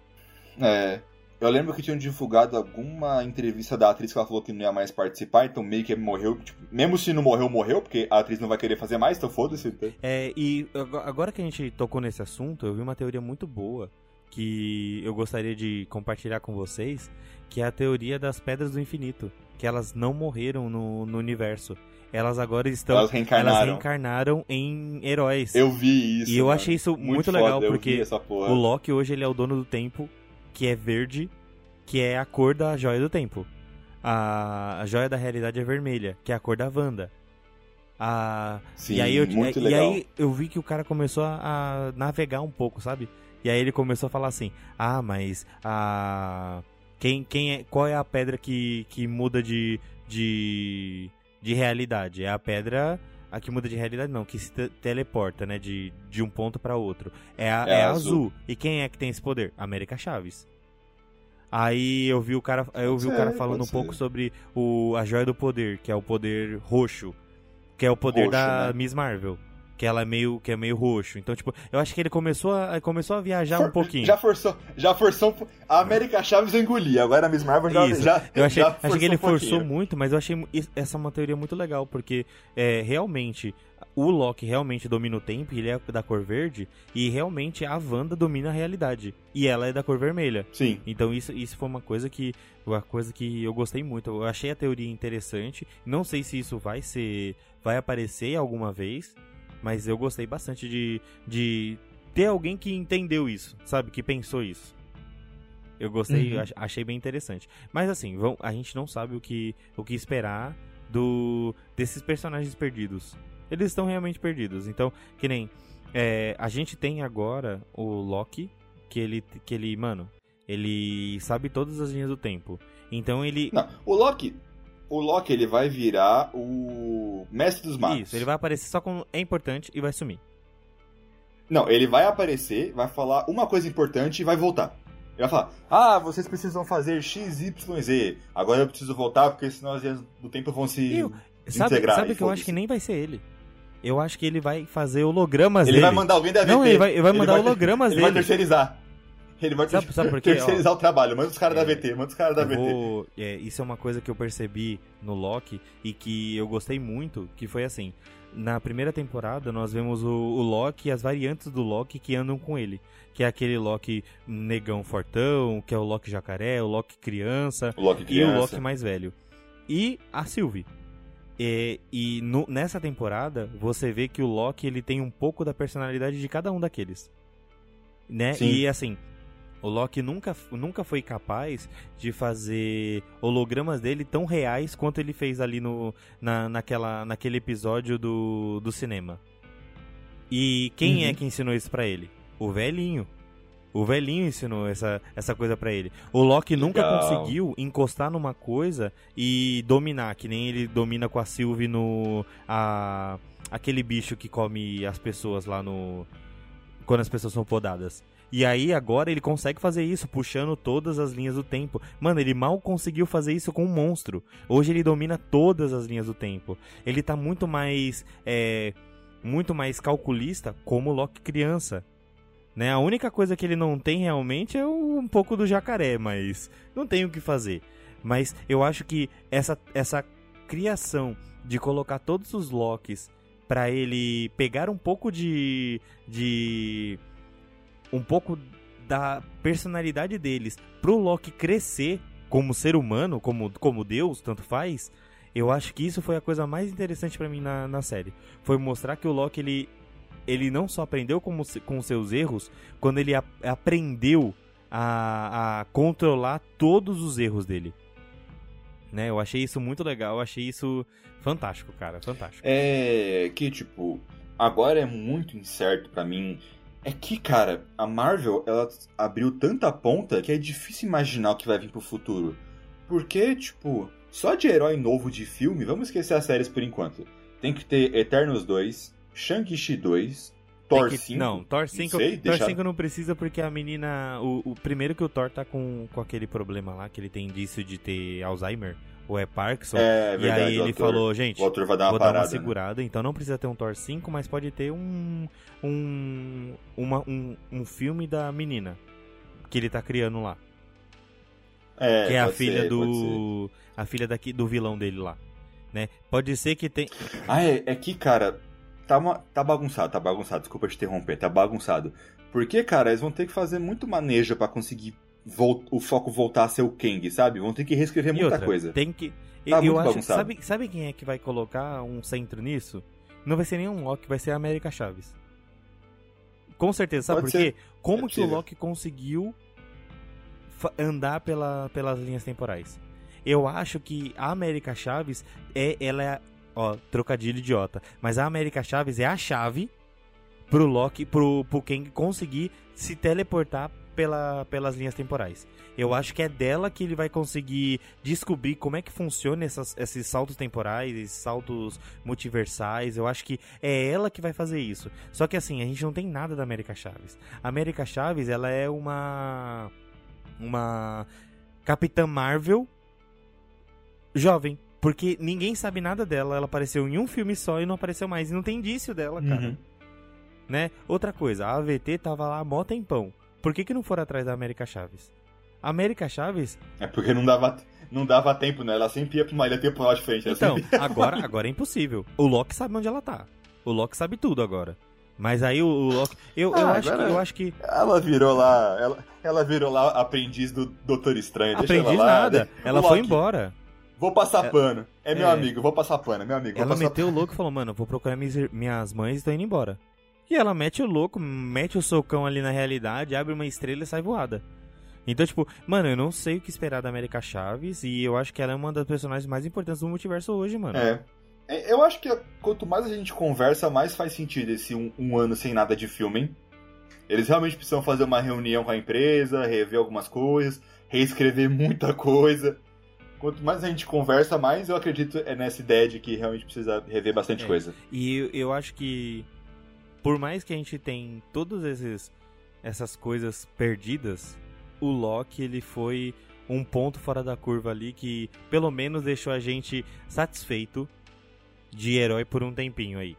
é, eu lembro que tinham divulgado alguma entrevista da atriz que ela falou que não ia mais participar, então meio que morreu. Tipo, mesmo se não morreu, morreu, porque a atriz não vai querer fazer mais, então foda-se. É, e ago- agora que a gente tocou nesse assunto, eu vi uma teoria muito boa que eu gostaria de compartilhar com vocês, que é a teoria das pedras do infinito. Que elas não morreram no, no universo. Elas agora estão. Elas reencarnaram. elas reencarnaram em heróis. Eu vi isso. E eu mano. achei isso muito, foda, legal, porque o Loki hoje ele é o dono do tempo, que é verde, que é a cor da joia do tempo. A, a joia da realidade é vermelha, que é a cor da Wanda. A, Sim, e aí eu, muito e, legal. aí eu vi que o cara começou a, a navegar um pouco, sabe? E aí ele começou a falar assim: "Ah, mas a quem quem é qual é a pedra que, que muda de, de de realidade? É a pedra a que muda de realidade não, que se te- teleporta, né, de, de um ponto pra outro. É a, É é a azul. azul. E quem é que tem esse poder? América Chaves. Aí eu vi o cara, eu vi o ser, cara falando um pouco ser. sobre o a joia do poder, que é o poder roxo, que é o poder Roxo, da né? Miss Marvel, que ela é meio que é meio roxo. Então, tipo, eu acho que ele começou a começou a viajar For- um pouquinho. Já forçou, já forçou. A América Chaves eu engoli, agora a Miss Marvel já. Isso. já Eu achei, já achei que ele um forçou muito, mas eu achei essa uma teoria muito legal, porque é, realmente o Loki realmente domina o tempo, ele é da cor verde, e realmente a Wanda domina a realidade. E ela é da cor vermelha. Sim. Então isso, isso foi uma coisa que uma coisa que eu gostei muito. Eu achei a teoria interessante. Não sei se isso vai ser vai aparecer alguma vez, mas eu gostei bastante de, de ter alguém que entendeu isso, sabe? Que pensou isso. Eu gostei, Uhum. ach- achei bem interessante. Mas assim, vão, a gente não sabe o que, o que esperar do desses personagens perdidos. Eles estão realmente perdidos. Então, que nem é, a gente tem agora o Loki, que ele, que ele, mano, ele sabe todas as linhas do tempo. Então ele Não, o Loki. O Loki ele vai virar o mestre dos magos. isso, ele vai aparecer só quando é importante e vai sumir. Não, ele vai aparecer, vai falar uma coisa importante e vai voltar. Ele vai falar: Ah, vocês precisam fazer X, Y, Z. Agora eu preciso voltar porque senão as linhas do tempo vão se. Eu- Sabe, desintegrar. sabe que eu acho que nem vai ser ele. Eu acho que ele vai fazer hologramas Ele dele. vai mandar alguém da VT. Não, ele vai, ele vai mandar vai- hologramas Ele vai dele. terceirizar. Ele vai Sabe- ter- sabe por quê? terceirizar o trabalho. Manda os caras É, da VT, manda os caras da VT. vou- é, isso é uma coisa que eu percebi no Loki e que eu gostei muito, que foi assim. Na primeira temporada, nós vemos o, o Loki e as variantes do Loki que andam com ele. Que é aquele Loki negão fortão, que é o Loki jacaré, o Loki criança O Loki e o criança. Loki mais velho. E a Sylvie. É, e no- nessa temporada, você vê que o Loki ele tem um pouco da personalidade de cada um daqueles. Né? Sim. E assim, o Loki nunca, nunca foi capaz de fazer hologramas dele tão reais quanto ele fez ali no, na, naquela, naquele episódio do, do cinema. E quem Uhum. é que ensinou isso pra ele? O velhinho. O velhinho ensinou essa, essa coisa pra ele. O Loki nunca Legal. conseguiu encostar numa coisa e dominar, que nem ele domina com a Sylvie no. A, aquele bicho que come as pessoas lá no. Quando as pessoas são podadas. E aí agora ele consegue fazer isso, puxando todas as linhas do tempo. Mano, ele mal conseguiu fazer isso com um monstro. Hoje ele domina todas as linhas do tempo. Ele tá muito mais. É, muito mais calculista como Loki criança. Né? A única coisa que ele não tem realmente é um pouco do jacaré, mas não tem o que fazer. Mas eu acho que essa, essa criação de colocar todos os Locks pra ele pegar um pouco de. de. Um pouco da personalidade deles pro Loki crescer como ser humano, como, como Deus, tanto faz. Eu acho que isso foi a coisa mais interessante pra mim na, na série. Foi mostrar que o Loki ele, ele não só aprendeu com, com seus erros, quando ele a- aprendeu a, a controlar todos os erros dele. Né? Eu achei isso muito legal, eu achei isso fantástico, cara, fantástico. É que, tipo, agora é muito incerto pra mim. É que, cara, a Marvel, ela abriu tanta ponta que é difícil imaginar o que vai vir pro futuro. Porque, tipo, só de herói novo de filme, vamos esquecer as séries por enquanto. Tem que ter Eternos 2, Shang-Chi 2, Thor que- 5. Não, Thor 5, sei, Thor deixar- 5 não precisa porque a menina. O, o primeiro que o Thor tá com, com aquele problema lá, que ele tem indício de ter Alzheimer, ou é Parkinson. É e verdade, aí o ele autor- falou, gente, O autor vai dar uma vou parada. dar uma né? segurada, então não precisa ter um Thor 5, mas pode ter um. um. Uma, um, um filme da menina que ele tá criando lá. É, que é a filha ser, do. A filha daqui, do vilão dele lá. Né? Pode ser que tem. Ah, é, é que, cara, tá, uma, tá bagunçado, tá bagunçado, desculpa te interromper, tá bagunçado. Porque, cara, eles vão ter que fazer muito manejo pra conseguir o foco voltar a ser o Kang, sabe? Vão ter que reescrever E muita outra, coisa. Tem que. Tá eu muito acho. bagunçado. Sabe, sabe quem é que vai colocar um centro nisso? Não vai ser nenhum Loki, vai ser a América Chaves. Com certeza, sabe Pode por quê? Como É que o. Loki conseguiu andar pela, pelas linhas temporais? Eu acho que a América Chaves é. Ela é. Ó, trocadilho idiota. Mas a América Chaves é a chave pro Loki, pro, pro Kang conseguir se teleportar pela, pelas linhas temporais. Eu acho que é dela que ele vai conseguir descobrir como é que funciona essas- esses saltos temporais, esses saltos multiversais. Eu acho que é ela que vai fazer isso. Só que assim, a gente não tem nada da América Chaves. A América Chaves, ela é uma. Uma. Capitã Marvel jovem. Porque ninguém sabe nada dela. Ela apareceu em um filme só e não apareceu mais. E não tem indício dela, cara Uhum. né? Outra coisa, a AVT tava lá mó tempão. Por que, que não foram atrás da América Chaves? A América Chaves, É porque não dava, não dava tempo, né? Ela sempre ia pra uma ilha temporal de frente. ela então, sempre- agora, agora é impossível. O Loki sabe onde ela tá. O Loki sabe tudo agora. Mas aí o, o Loki. Eu, eu, Ah, acho que, eu acho que. Ela virou lá. Ela, ela virou lá aprendiz do Doutor Estranho. deixa Aprendi ela nada. né? Ela O foi Loki, embora. Vou passar pano. É meu É. amigo, vou passar pano, é meu amigo. Ela meteu o louco e falou: Mano, eu vou procurar minhas, minhas mães e tô indo embora. E ela mete o louco, mete o socão ali na realidade, abre uma estrela e sai voada. Então, tipo, mano, eu não sei o que esperar da América Chaves e eu acho que ela é uma das personagens mais importantes do multiverso hoje, mano. É. É, Eu acho que quanto mais a gente conversa, mais faz sentido esse um, um ano sem nada de filme, hein? Eles realmente precisam fazer uma reunião com a empresa, rever algumas coisas, reescrever muita coisa. Quanto mais a gente conversa, mais eu acredito é nessa ideia de que realmente precisa rever bastante É. coisa. E eu, eu acho que por mais que a gente tem todas esses, essas coisas perdidas, o Loki ele foi um ponto fora da curva ali que pelo menos deixou a gente satisfeito de herói por um tempinho aí,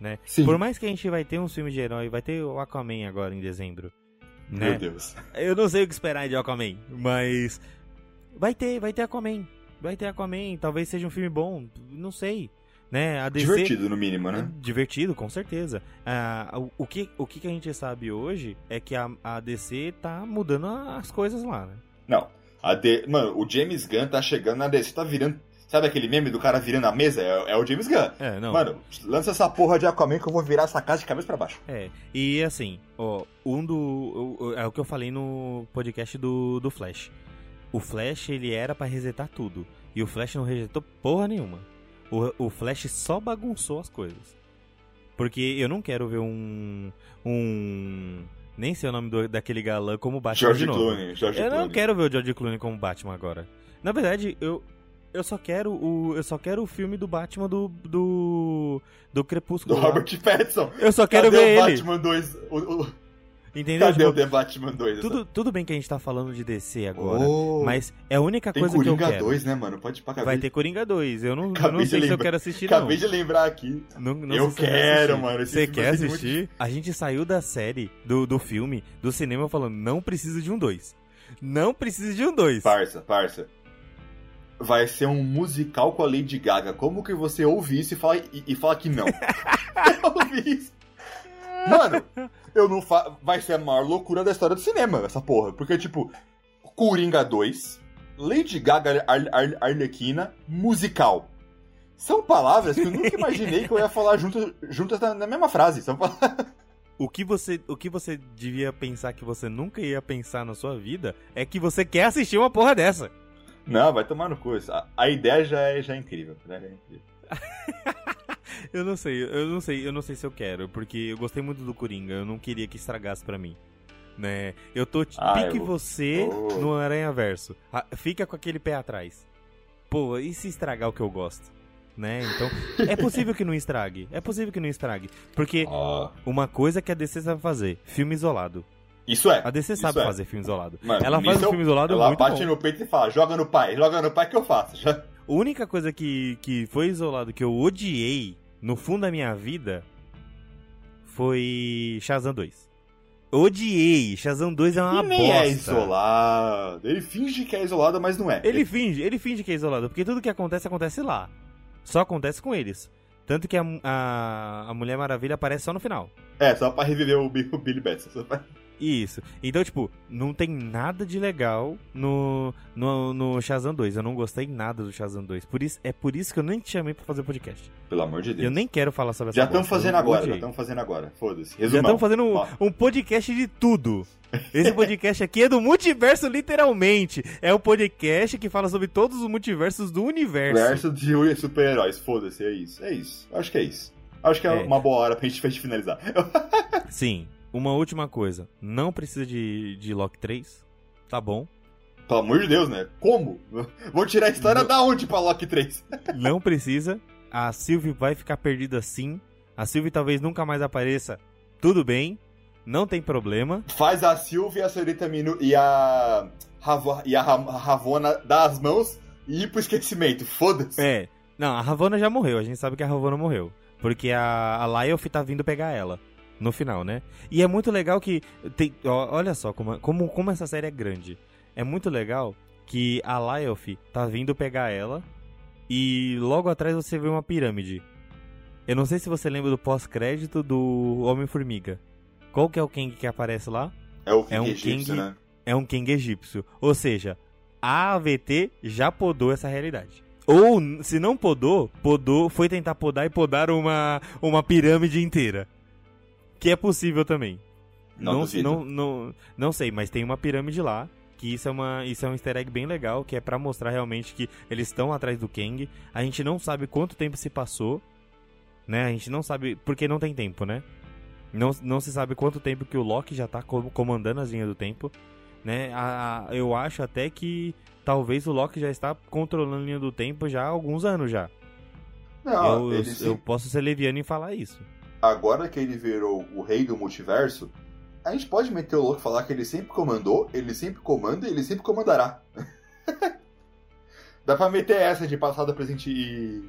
né? Sim. Por mais que a gente vai ter uns filmes de herói, vai ter o Aquaman agora em dezembro, né? Meu Deus. Eu não sei o que esperar de Aquaman, mas vai ter, vai ter Aquaman. Vai ter Aquaman, talvez seja um filme bom, não sei, né? A DC Divertido, no mínimo, né? Divertido, com certeza. Ah, o, o que, o que a gente sabe hoje é que a, a DC tá mudando as coisas lá, né? Não. A D... Mano, o James Gunn tá chegando na DC, tá virando. Sabe aquele meme do cara virando a mesa? É, é o James Gunn. É. Mano, lança essa porra de Aquaman que eu vou virar essa casa de cabeça pra baixo. É, e assim, ó, um do. É o que eu falei no podcast do, do Flash. O Flash, ele era pra resetar tudo. E o Flash não resetou porra nenhuma. O, o Flash só bagunçou as coisas. Porque eu não quero ver um. Um. Nem sei o nome do- daquele galã como Batman George de novo. Clooney, George Eu não Clooney. quero ver o George Clooney como Batman agora. Na verdade, eu. Eu só quero o. Eu só quero o filme do Batman do. do. do Do Crepúsculo. lá. Robert Pattinson. Eu só quero Cadê ver o ele. Batman 2? O, o- Entendeu? Cadê Tipo, o The Batman 2? tudo, tudo bem que a gente tá falando de DC agora, Oh, mas é a única Tem coisa que eu Coringa quero. 2, né, mano? Pode pra Vai ter Coringa 2. Eu não, eu não sei se eu quero assistir, não. Acabei de lembrar aqui. Não- não Eu quero, assistir. mano, Você quer ser muito- assistir? A gente saiu da série, do, do filme, do cinema falando, não precisa de um 2. Não precisa de um 2. Parça, parça. Vai ser um musical com a Lady Gaga. Como que você ouve isso e fala, e, e fala que não? eu ouvi isso. Mano, eu não fa... vai ser a maior loucura da história do cinema, essa porra. Porque, tipo, Coringa 2, Lady Gaga Ar Ar Arlequina, musical. São palavras que eu nunca imaginei que eu ia falar juntas, juntas na, na mesma frase. São palavras... O que, você, o que você devia pensar que você nunca ia pensar na sua vida é que você quer assistir uma porra dessa. Não, vai tomar no cu. A, a ideia já é, já é incrível. Já é incrível. Eu não sei, eu não sei, eu não sei se eu quero, porque eu gostei muito do Coringa, eu não queria que estragasse pra mim. Né? Eu tô Ah, pique eu- você Oh. no Aranha Verso. Ah, Fica com aquele pé atrás. Pô, e se estragar o que eu gosto? Né? Então, é possível que não estrague. É possível que não estrague. Porque Ó, uma coisa que a DC sabe fazer, filme isolado. Isso é. A DC sabe é. fazer filme isolado. Mano, Ela faz um eu- filme isolado Ela muito bate bom. no peito e fala, joga no pai, joga no pai que eu faço. A única coisa que, que foi isolado que eu odiei no fundo da minha vida foi Shazam 2. Odiei. Shazam 2 é uma e nem bosta. é isolado. Ele finge que é isolado, mas não é. Ele finge, ele finge que é isolado, porque tudo que acontece acontece lá. Só acontece com eles. Tanto que a, a, a Mulher Maravilha aparece só no final. É, só pra reviver o, o Billy Batson. Só pra- Isso. Então, tipo, não tem nada de legal no, no, no Shazam 2. Eu não gostei nada do Shazam 2. Por isso, é por isso que eu nem te chamei pra fazer podcast. Pelo amor de Deus. Eu nem quero falar sobre essa Já estamos fazendo agora, já estamos fazendo agora. Foda-se. Já estamos fazendo um, um podcast de tudo. Esse podcast aqui é do multiverso, literalmente. É um podcast que fala sobre todos os multiversos do universo. Verso de super-heróis. Foda-se, é isso. É isso. Acho que é isso. Acho que é, É. uma boa hora pra gente finalizar. Sim. Uma última coisa. Não precisa de, de Loki 3. Tá bom. Pelo amor de Deus, né? Como? Vou tirar a história Não. da onde pra Loki 3? Não precisa. A Sylvie vai ficar perdida sim. A Sylvie talvez nunca mais apareça. Tudo bem. Não tem problema. Faz a Sylvia, a senhorita Minu e a. Ravo- e a Ra- Ravona dar as mãos e ir pro esquecimento. Foda-se. É. Não, a Ravonna já morreu. A gente sabe que a Ravonna morreu. Porque a, a Lyoth tá vindo pegar ela. No final, né? E é muito legal que. Tem, ó, olha só como, como, como essa série é grande. É muito legal que a Lyoth tá vindo pegar ela. E logo atrás você vê uma pirâmide. Eu não sei se você lembra do pós-crédito do Homem-Formiga. Qual que é o Kang que aparece lá? É o King É um egípcio, King- né? é um Kang egípcio. Ou seja, a AVT já podou essa realidade. Ou, se não podou, podou, foi tentar podar e podar uma, uma pirâmide inteira. Que é possível também. Não, não, não, não, não sei, mas tem uma pirâmide lá. Que isso é, uma, isso é um easter egg bem legal, que é pra mostrar realmente que eles estão atrás do Kang. A gente não sabe quanto tempo se passou, né? A gente não sabe, porque não tem tempo, né? Não, não se sabe quanto tempo que o Loki já tá co- comandando as linhas do tempo, né? A, a- eu acho até que talvez o Loki já está controlando a linha do tempo já há alguns anos já. Não, eu, eu, eu posso ser leviano em falar isso. Agora que ele virou o rei do multiverso, a gente pode meter o louco e falar que ele sempre comandou, ele sempre comanda e ele sempre comandará. Dá pra meter essa de passado, presente e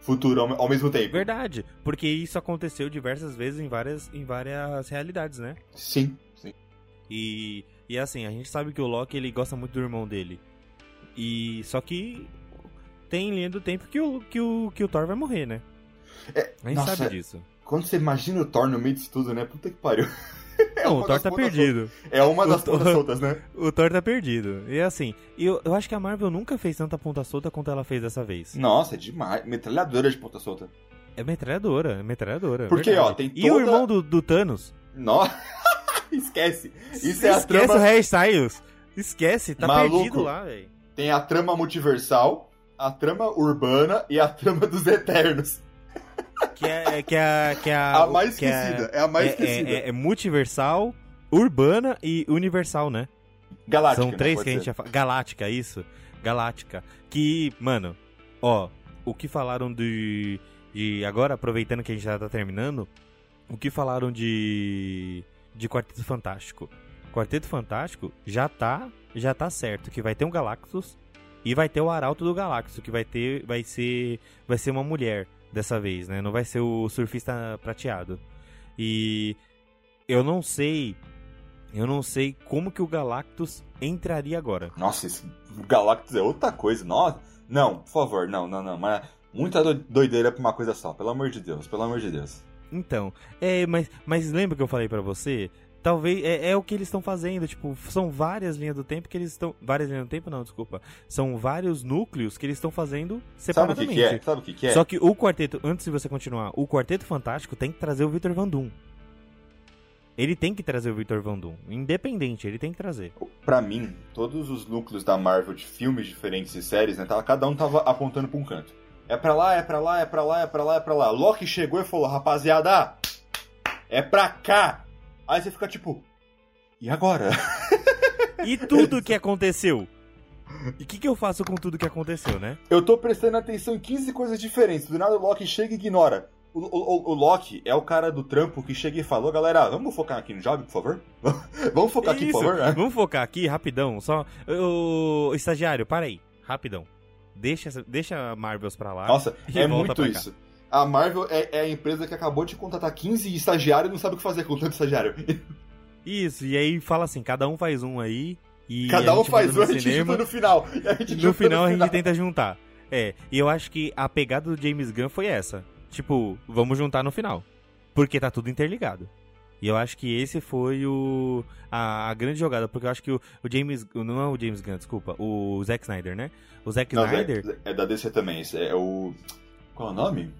futuro ao, ao mesmo tempo. Verdade, porque isso aconteceu diversas vezes em várias, em várias realidades, né? Sim, sim. E, e assim, a gente sabe que o Loki ele gosta muito do irmão dele. E só que tem linha do tempo que o, que o, que o Thor vai morrer, né? É, a gente nossa, sabe disso. Quando você imagina o Thor no meio disso tudo, né? Puta que pariu. É Não, o Thor tá perdido. soltas. É uma das Thor- pontas soltas, né? O Thor tá perdido. E assim, eu, eu acho que a Marvel nunca fez tanta ponta solta quanto ela fez dessa vez. Nossa, é demais. Metralhadora de ponta solta. É metralhadora, é metralhadora. Porque, verdade. ó, tem E o toda- irmão do, do Thanos? Nossa, esquece. Isso é a Esquece trama. o Harry Styles. Esquece, tá Maluco. perdido lá, velho. Tem a trama multiversal, a trama urbana e a trama dos Eternos. Que é, que é, que é A mais que é- esquecida. É, a mais é, esquecida. é- é multiversal, urbana e universal, né? Galáctica. São né? três Pode que a gente já fala. Galáctica, isso. Galáctica. Que, mano, ó, o que falaram de. de agora, aproveitando que a gente já tá terminando, o que falaram de. de Quarteto Fantástico. Quarteto Fantástico já tá. Já tá certo que vai ter um Galactus e vai ter o Arauto do Galactus, que vai ter. Vai ser. Vai ser uma mulher dessa vez, né? Não vai ser o surfista prateado. E eu não sei. Eu não sei como que o Galactus entraria agora. Nossa, esse Galactus é outra coisa. Nossa. Não, por favor, não, não, não. Mas muita do- doideira pra uma coisa só. Pelo amor de Deus, pelo amor de Deus. Então, é, mas, mas lembra que eu falei pra você? Talvez é, é o que eles estão fazendo, tipo, são várias linhas do tempo que eles estão, várias linhas do tempo não, desculpa. São vários núcleos que eles estão fazendo Sabe o que, separadamente. que é? Sabe o que, que é? Só que o quarteto, antes de você continuar, o quarteto fantástico tem que trazer o Victor Van Doom. Ele tem que trazer o Victor Van Doom, independente, ele tem que trazer. Pra mim, todos os núcleos da Marvel de filmes diferentes e séries, né? Tava, cada um tava apontando pra um canto. É pra lá, é pra lá, é pra lá, é pra lá, é pra lá. Loki chegou e falou, rapaziada, é pra cá. Aí você fica tipo, e agora? E tudo que aconteceu? E o que, que eu faço com tudo que aconteceu, né? Eu tô prestando atenção em 15 coisas diferentes. Do nada o Loki chega e ignora. O, o, o- Loki é o cara do trampo que chega e falou, galera, vamos focar aqui no job, por favor? vamos focar aqui, Isso, por favor? Vamos focar aqui, rapidão. Só. O estagiário, para aí, rapidão. Deixa, deixa a Marvels pra lá. Nossa, é muito pra cá. A Marvel é, é a empresa que acabou de contratar 15 estagiários e não sabe o que fazer com tanto estagiário. Isso, e aí fala assim: cada um faz um aí. E Cada um faz um, a gente junta no final. E No final a gente tenta juntar. É, e eu acho que a pegada do James Gunn foi essa. Tipo, vamos juntar no final. Porque tá tudo interligado. E eu acho que esse foi o a, a grande jogada, porque eu acho que o, o James. Não é o James Gunn, desculpa. O Zack Snyder, né? O Zack Não, Snyder. é, é da DC também. É o. Qual é o nome?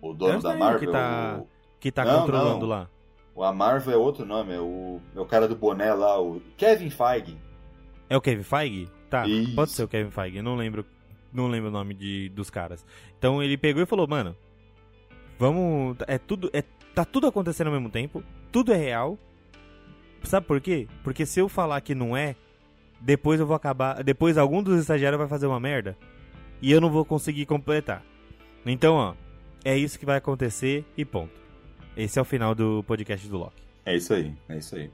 O dono É o da Marvel. que tá- o- que tá Não, controlando não. lá. O, a Marvel é outro nome, é o, é o cara do boné lá, o Kevin Feige. É o Kevin Feige? Tá, Isso. pode ser o Kevin Feige, não lembro, não lembro o nome de, dos caras. Então ele pegou e falou, mano, vamos, é tudo, é, tá tudo acontecendo ao mesmo tempo, tudo é real. Sabe por quê? Porque se eu falar que não é, depois eu vou acabar, depois algum dos estagiários vai fazer uma merda e eu não vou conseguir completar. Então, ó, é isso que vai acontecer e ponto. Esse é o final do podcast do Loki. É isso aí, é isso aí.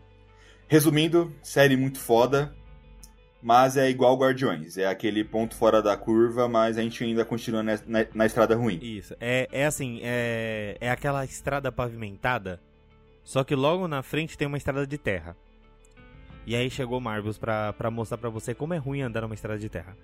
Resumindo, série muito foda, mas é igual Guardiões. É aquele ponto fora da curva, mas a gente ainda continua na, na- na estrada ruim. Isso. É, é assim, é, é aquela estrada pavimentada, só que logo na frente tem uma estrada de terra. E aí chegou Marvels pra, pra mostrar pra você como é ruim andar numa estrada de terra.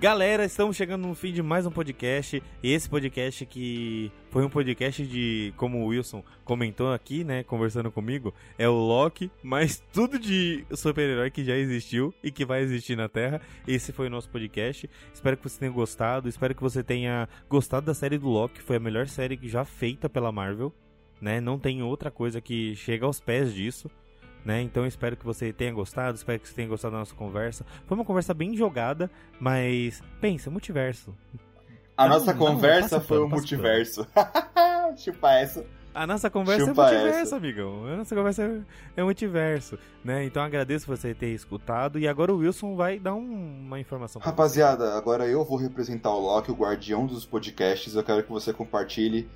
Galera, estamos chegando no fim de mais um podcast. Esse podcast que foi um podcast de, como o Wilson comentou aqui, né, conversando comigo, é o Loki, mas tudo de super-herói que já existiu e que vai existir na Terra. Esse foi o nosso podcast. Espero que você tenha gostado, espero que você tenha gostado da série do Loki, foi a melhor série já feita pela Marvel, né? Não tem outra coisa que chega aos pés disso. Né? Então espero que você tenha gostado, espero que você tenha gostado da nossa conversa. Foi uma conversa bem jogada, mas pensa, multiverso. A não, nossa não, conversa foi o multiverso. Chupa essa. A nossa conversa é Chupa é multiverso, essa. amigão. A nossa conversa é, é multiverso, né? Então agradeço você ter escutado e agora o Wilson vai dar um, uma informação. Rapaziada, você. agora eu vou representar o Loki, o guardião dos podcasts. Eu quero que você compartilhe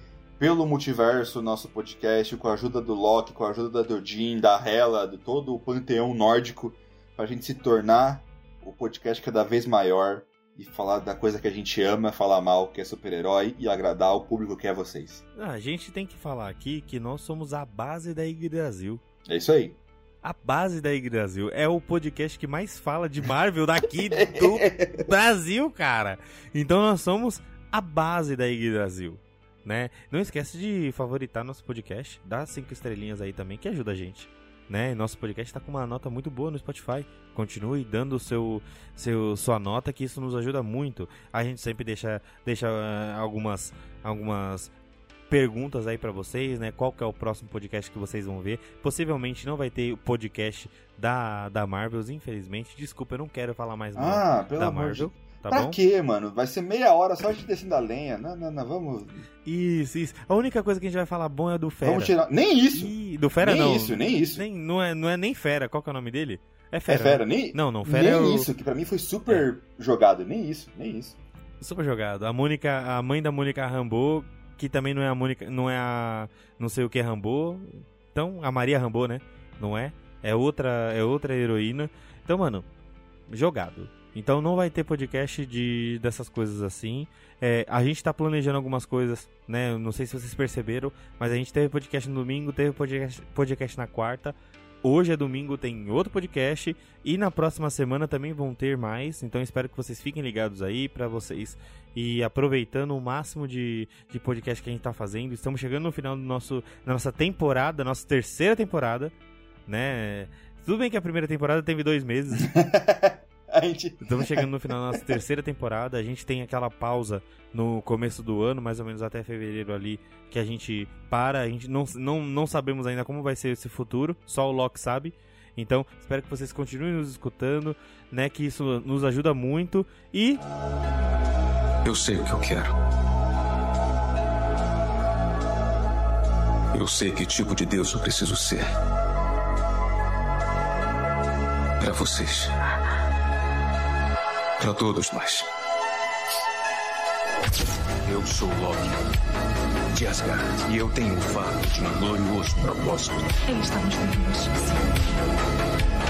pelo multiverso nosso podcast, com a ajuda do Loki, com a ajuda da Dodin, da Hela, de todo o panteão nórdico, pra gente se tornar o podcast cada vez maior e falar da coisa que a gente ama, falar mal, que é super-herói, e agradar o público que é vocês. Ah, a gente tem que falar aqui que nós somos a base da IG Brasil. É isso aí. A base da IG Brasil é o podcast que mais fala de Marvel daqui do Brasil, cara. Então nós somos a base da IG Brasil né? Não esquece de favoritar nosso podcast, dá cinco estrelinhas aí também, que ajuda a gente. Né? Nosso podcast está com uma nota muito boa no Spotify. Continue dando seu, seu, sua nota, que isso nos ajuda muito. A gente sempre deixa, deixa uh, algumas, algumas perguntas aí para vocês, né? Qual que é o próximo podcast que vocês vão ver? Possivelmente não vai ter o podcast da, da Marvels, infelizmente. Desculpa, eu não quero falar mais ah, da Marvel. De... Tá pra bom? quê, mano? Vai ser meia hora só de descendo a lenha. Não, não, não, vamos. Isso, isso. A única coisa que a gente vai falar bom é do Fera. Vamos tirar. Nem isso! Do Fera nem não. Nem isso, nem isso. Nem, não, é, não é nem Fera. Qual que é o nome dele? É Fera. É Fera, né? nem. Não, não, Fera nem é o... isso, que pra mim foi super é. jogado. Nem isso, nem isso. Super jogado. A Mônica, a mãe da Mônica Rambo, que também não é a Mônica, não é a não sei o que Rambo. Então, a Maria Rambo, né? Não é? É outra, é outra heroína. Então, mano, jogado. Então não vai ter podcast de dessas coisas assim. É, a gente está planejando algumas coisas, né? Não sei se vocês perceberam, mas a gente teve podcast no domingo, teve podcast, podcast na quarta. Hoje é domingo, tem outro podcast e na próxima semana também vão ter mais. Então espero que vocês fiquem ligados aí para vocês e aproveitando o máximo de, de podcast que a gente está fazendo. Estamos chegando no final do nosso, da nossa temporada, nossa terceira temporada, né? Tudo bem que a primeira temporada teve dois meses. Gente... Estamos chegando no final da nossa terceira temporada. A gente tem aquela pausa no começo do ano, mais ou menos até fevereiro ali, que a gente para. A gente não, não, não sabemos ainda como vai ser esse futuro, só o Loki sabe. Então, espero que vocês continuem nos escutando, né? Que isso nos ajuda muito. E. Eu sei o que eu quero. Eu sei que tipo de Deus eu preciso ser. Para vocês para todos nós. Eu sou Loki de Asgard e eu tenho o fardo de um glorioso propósito. Está nos vivos.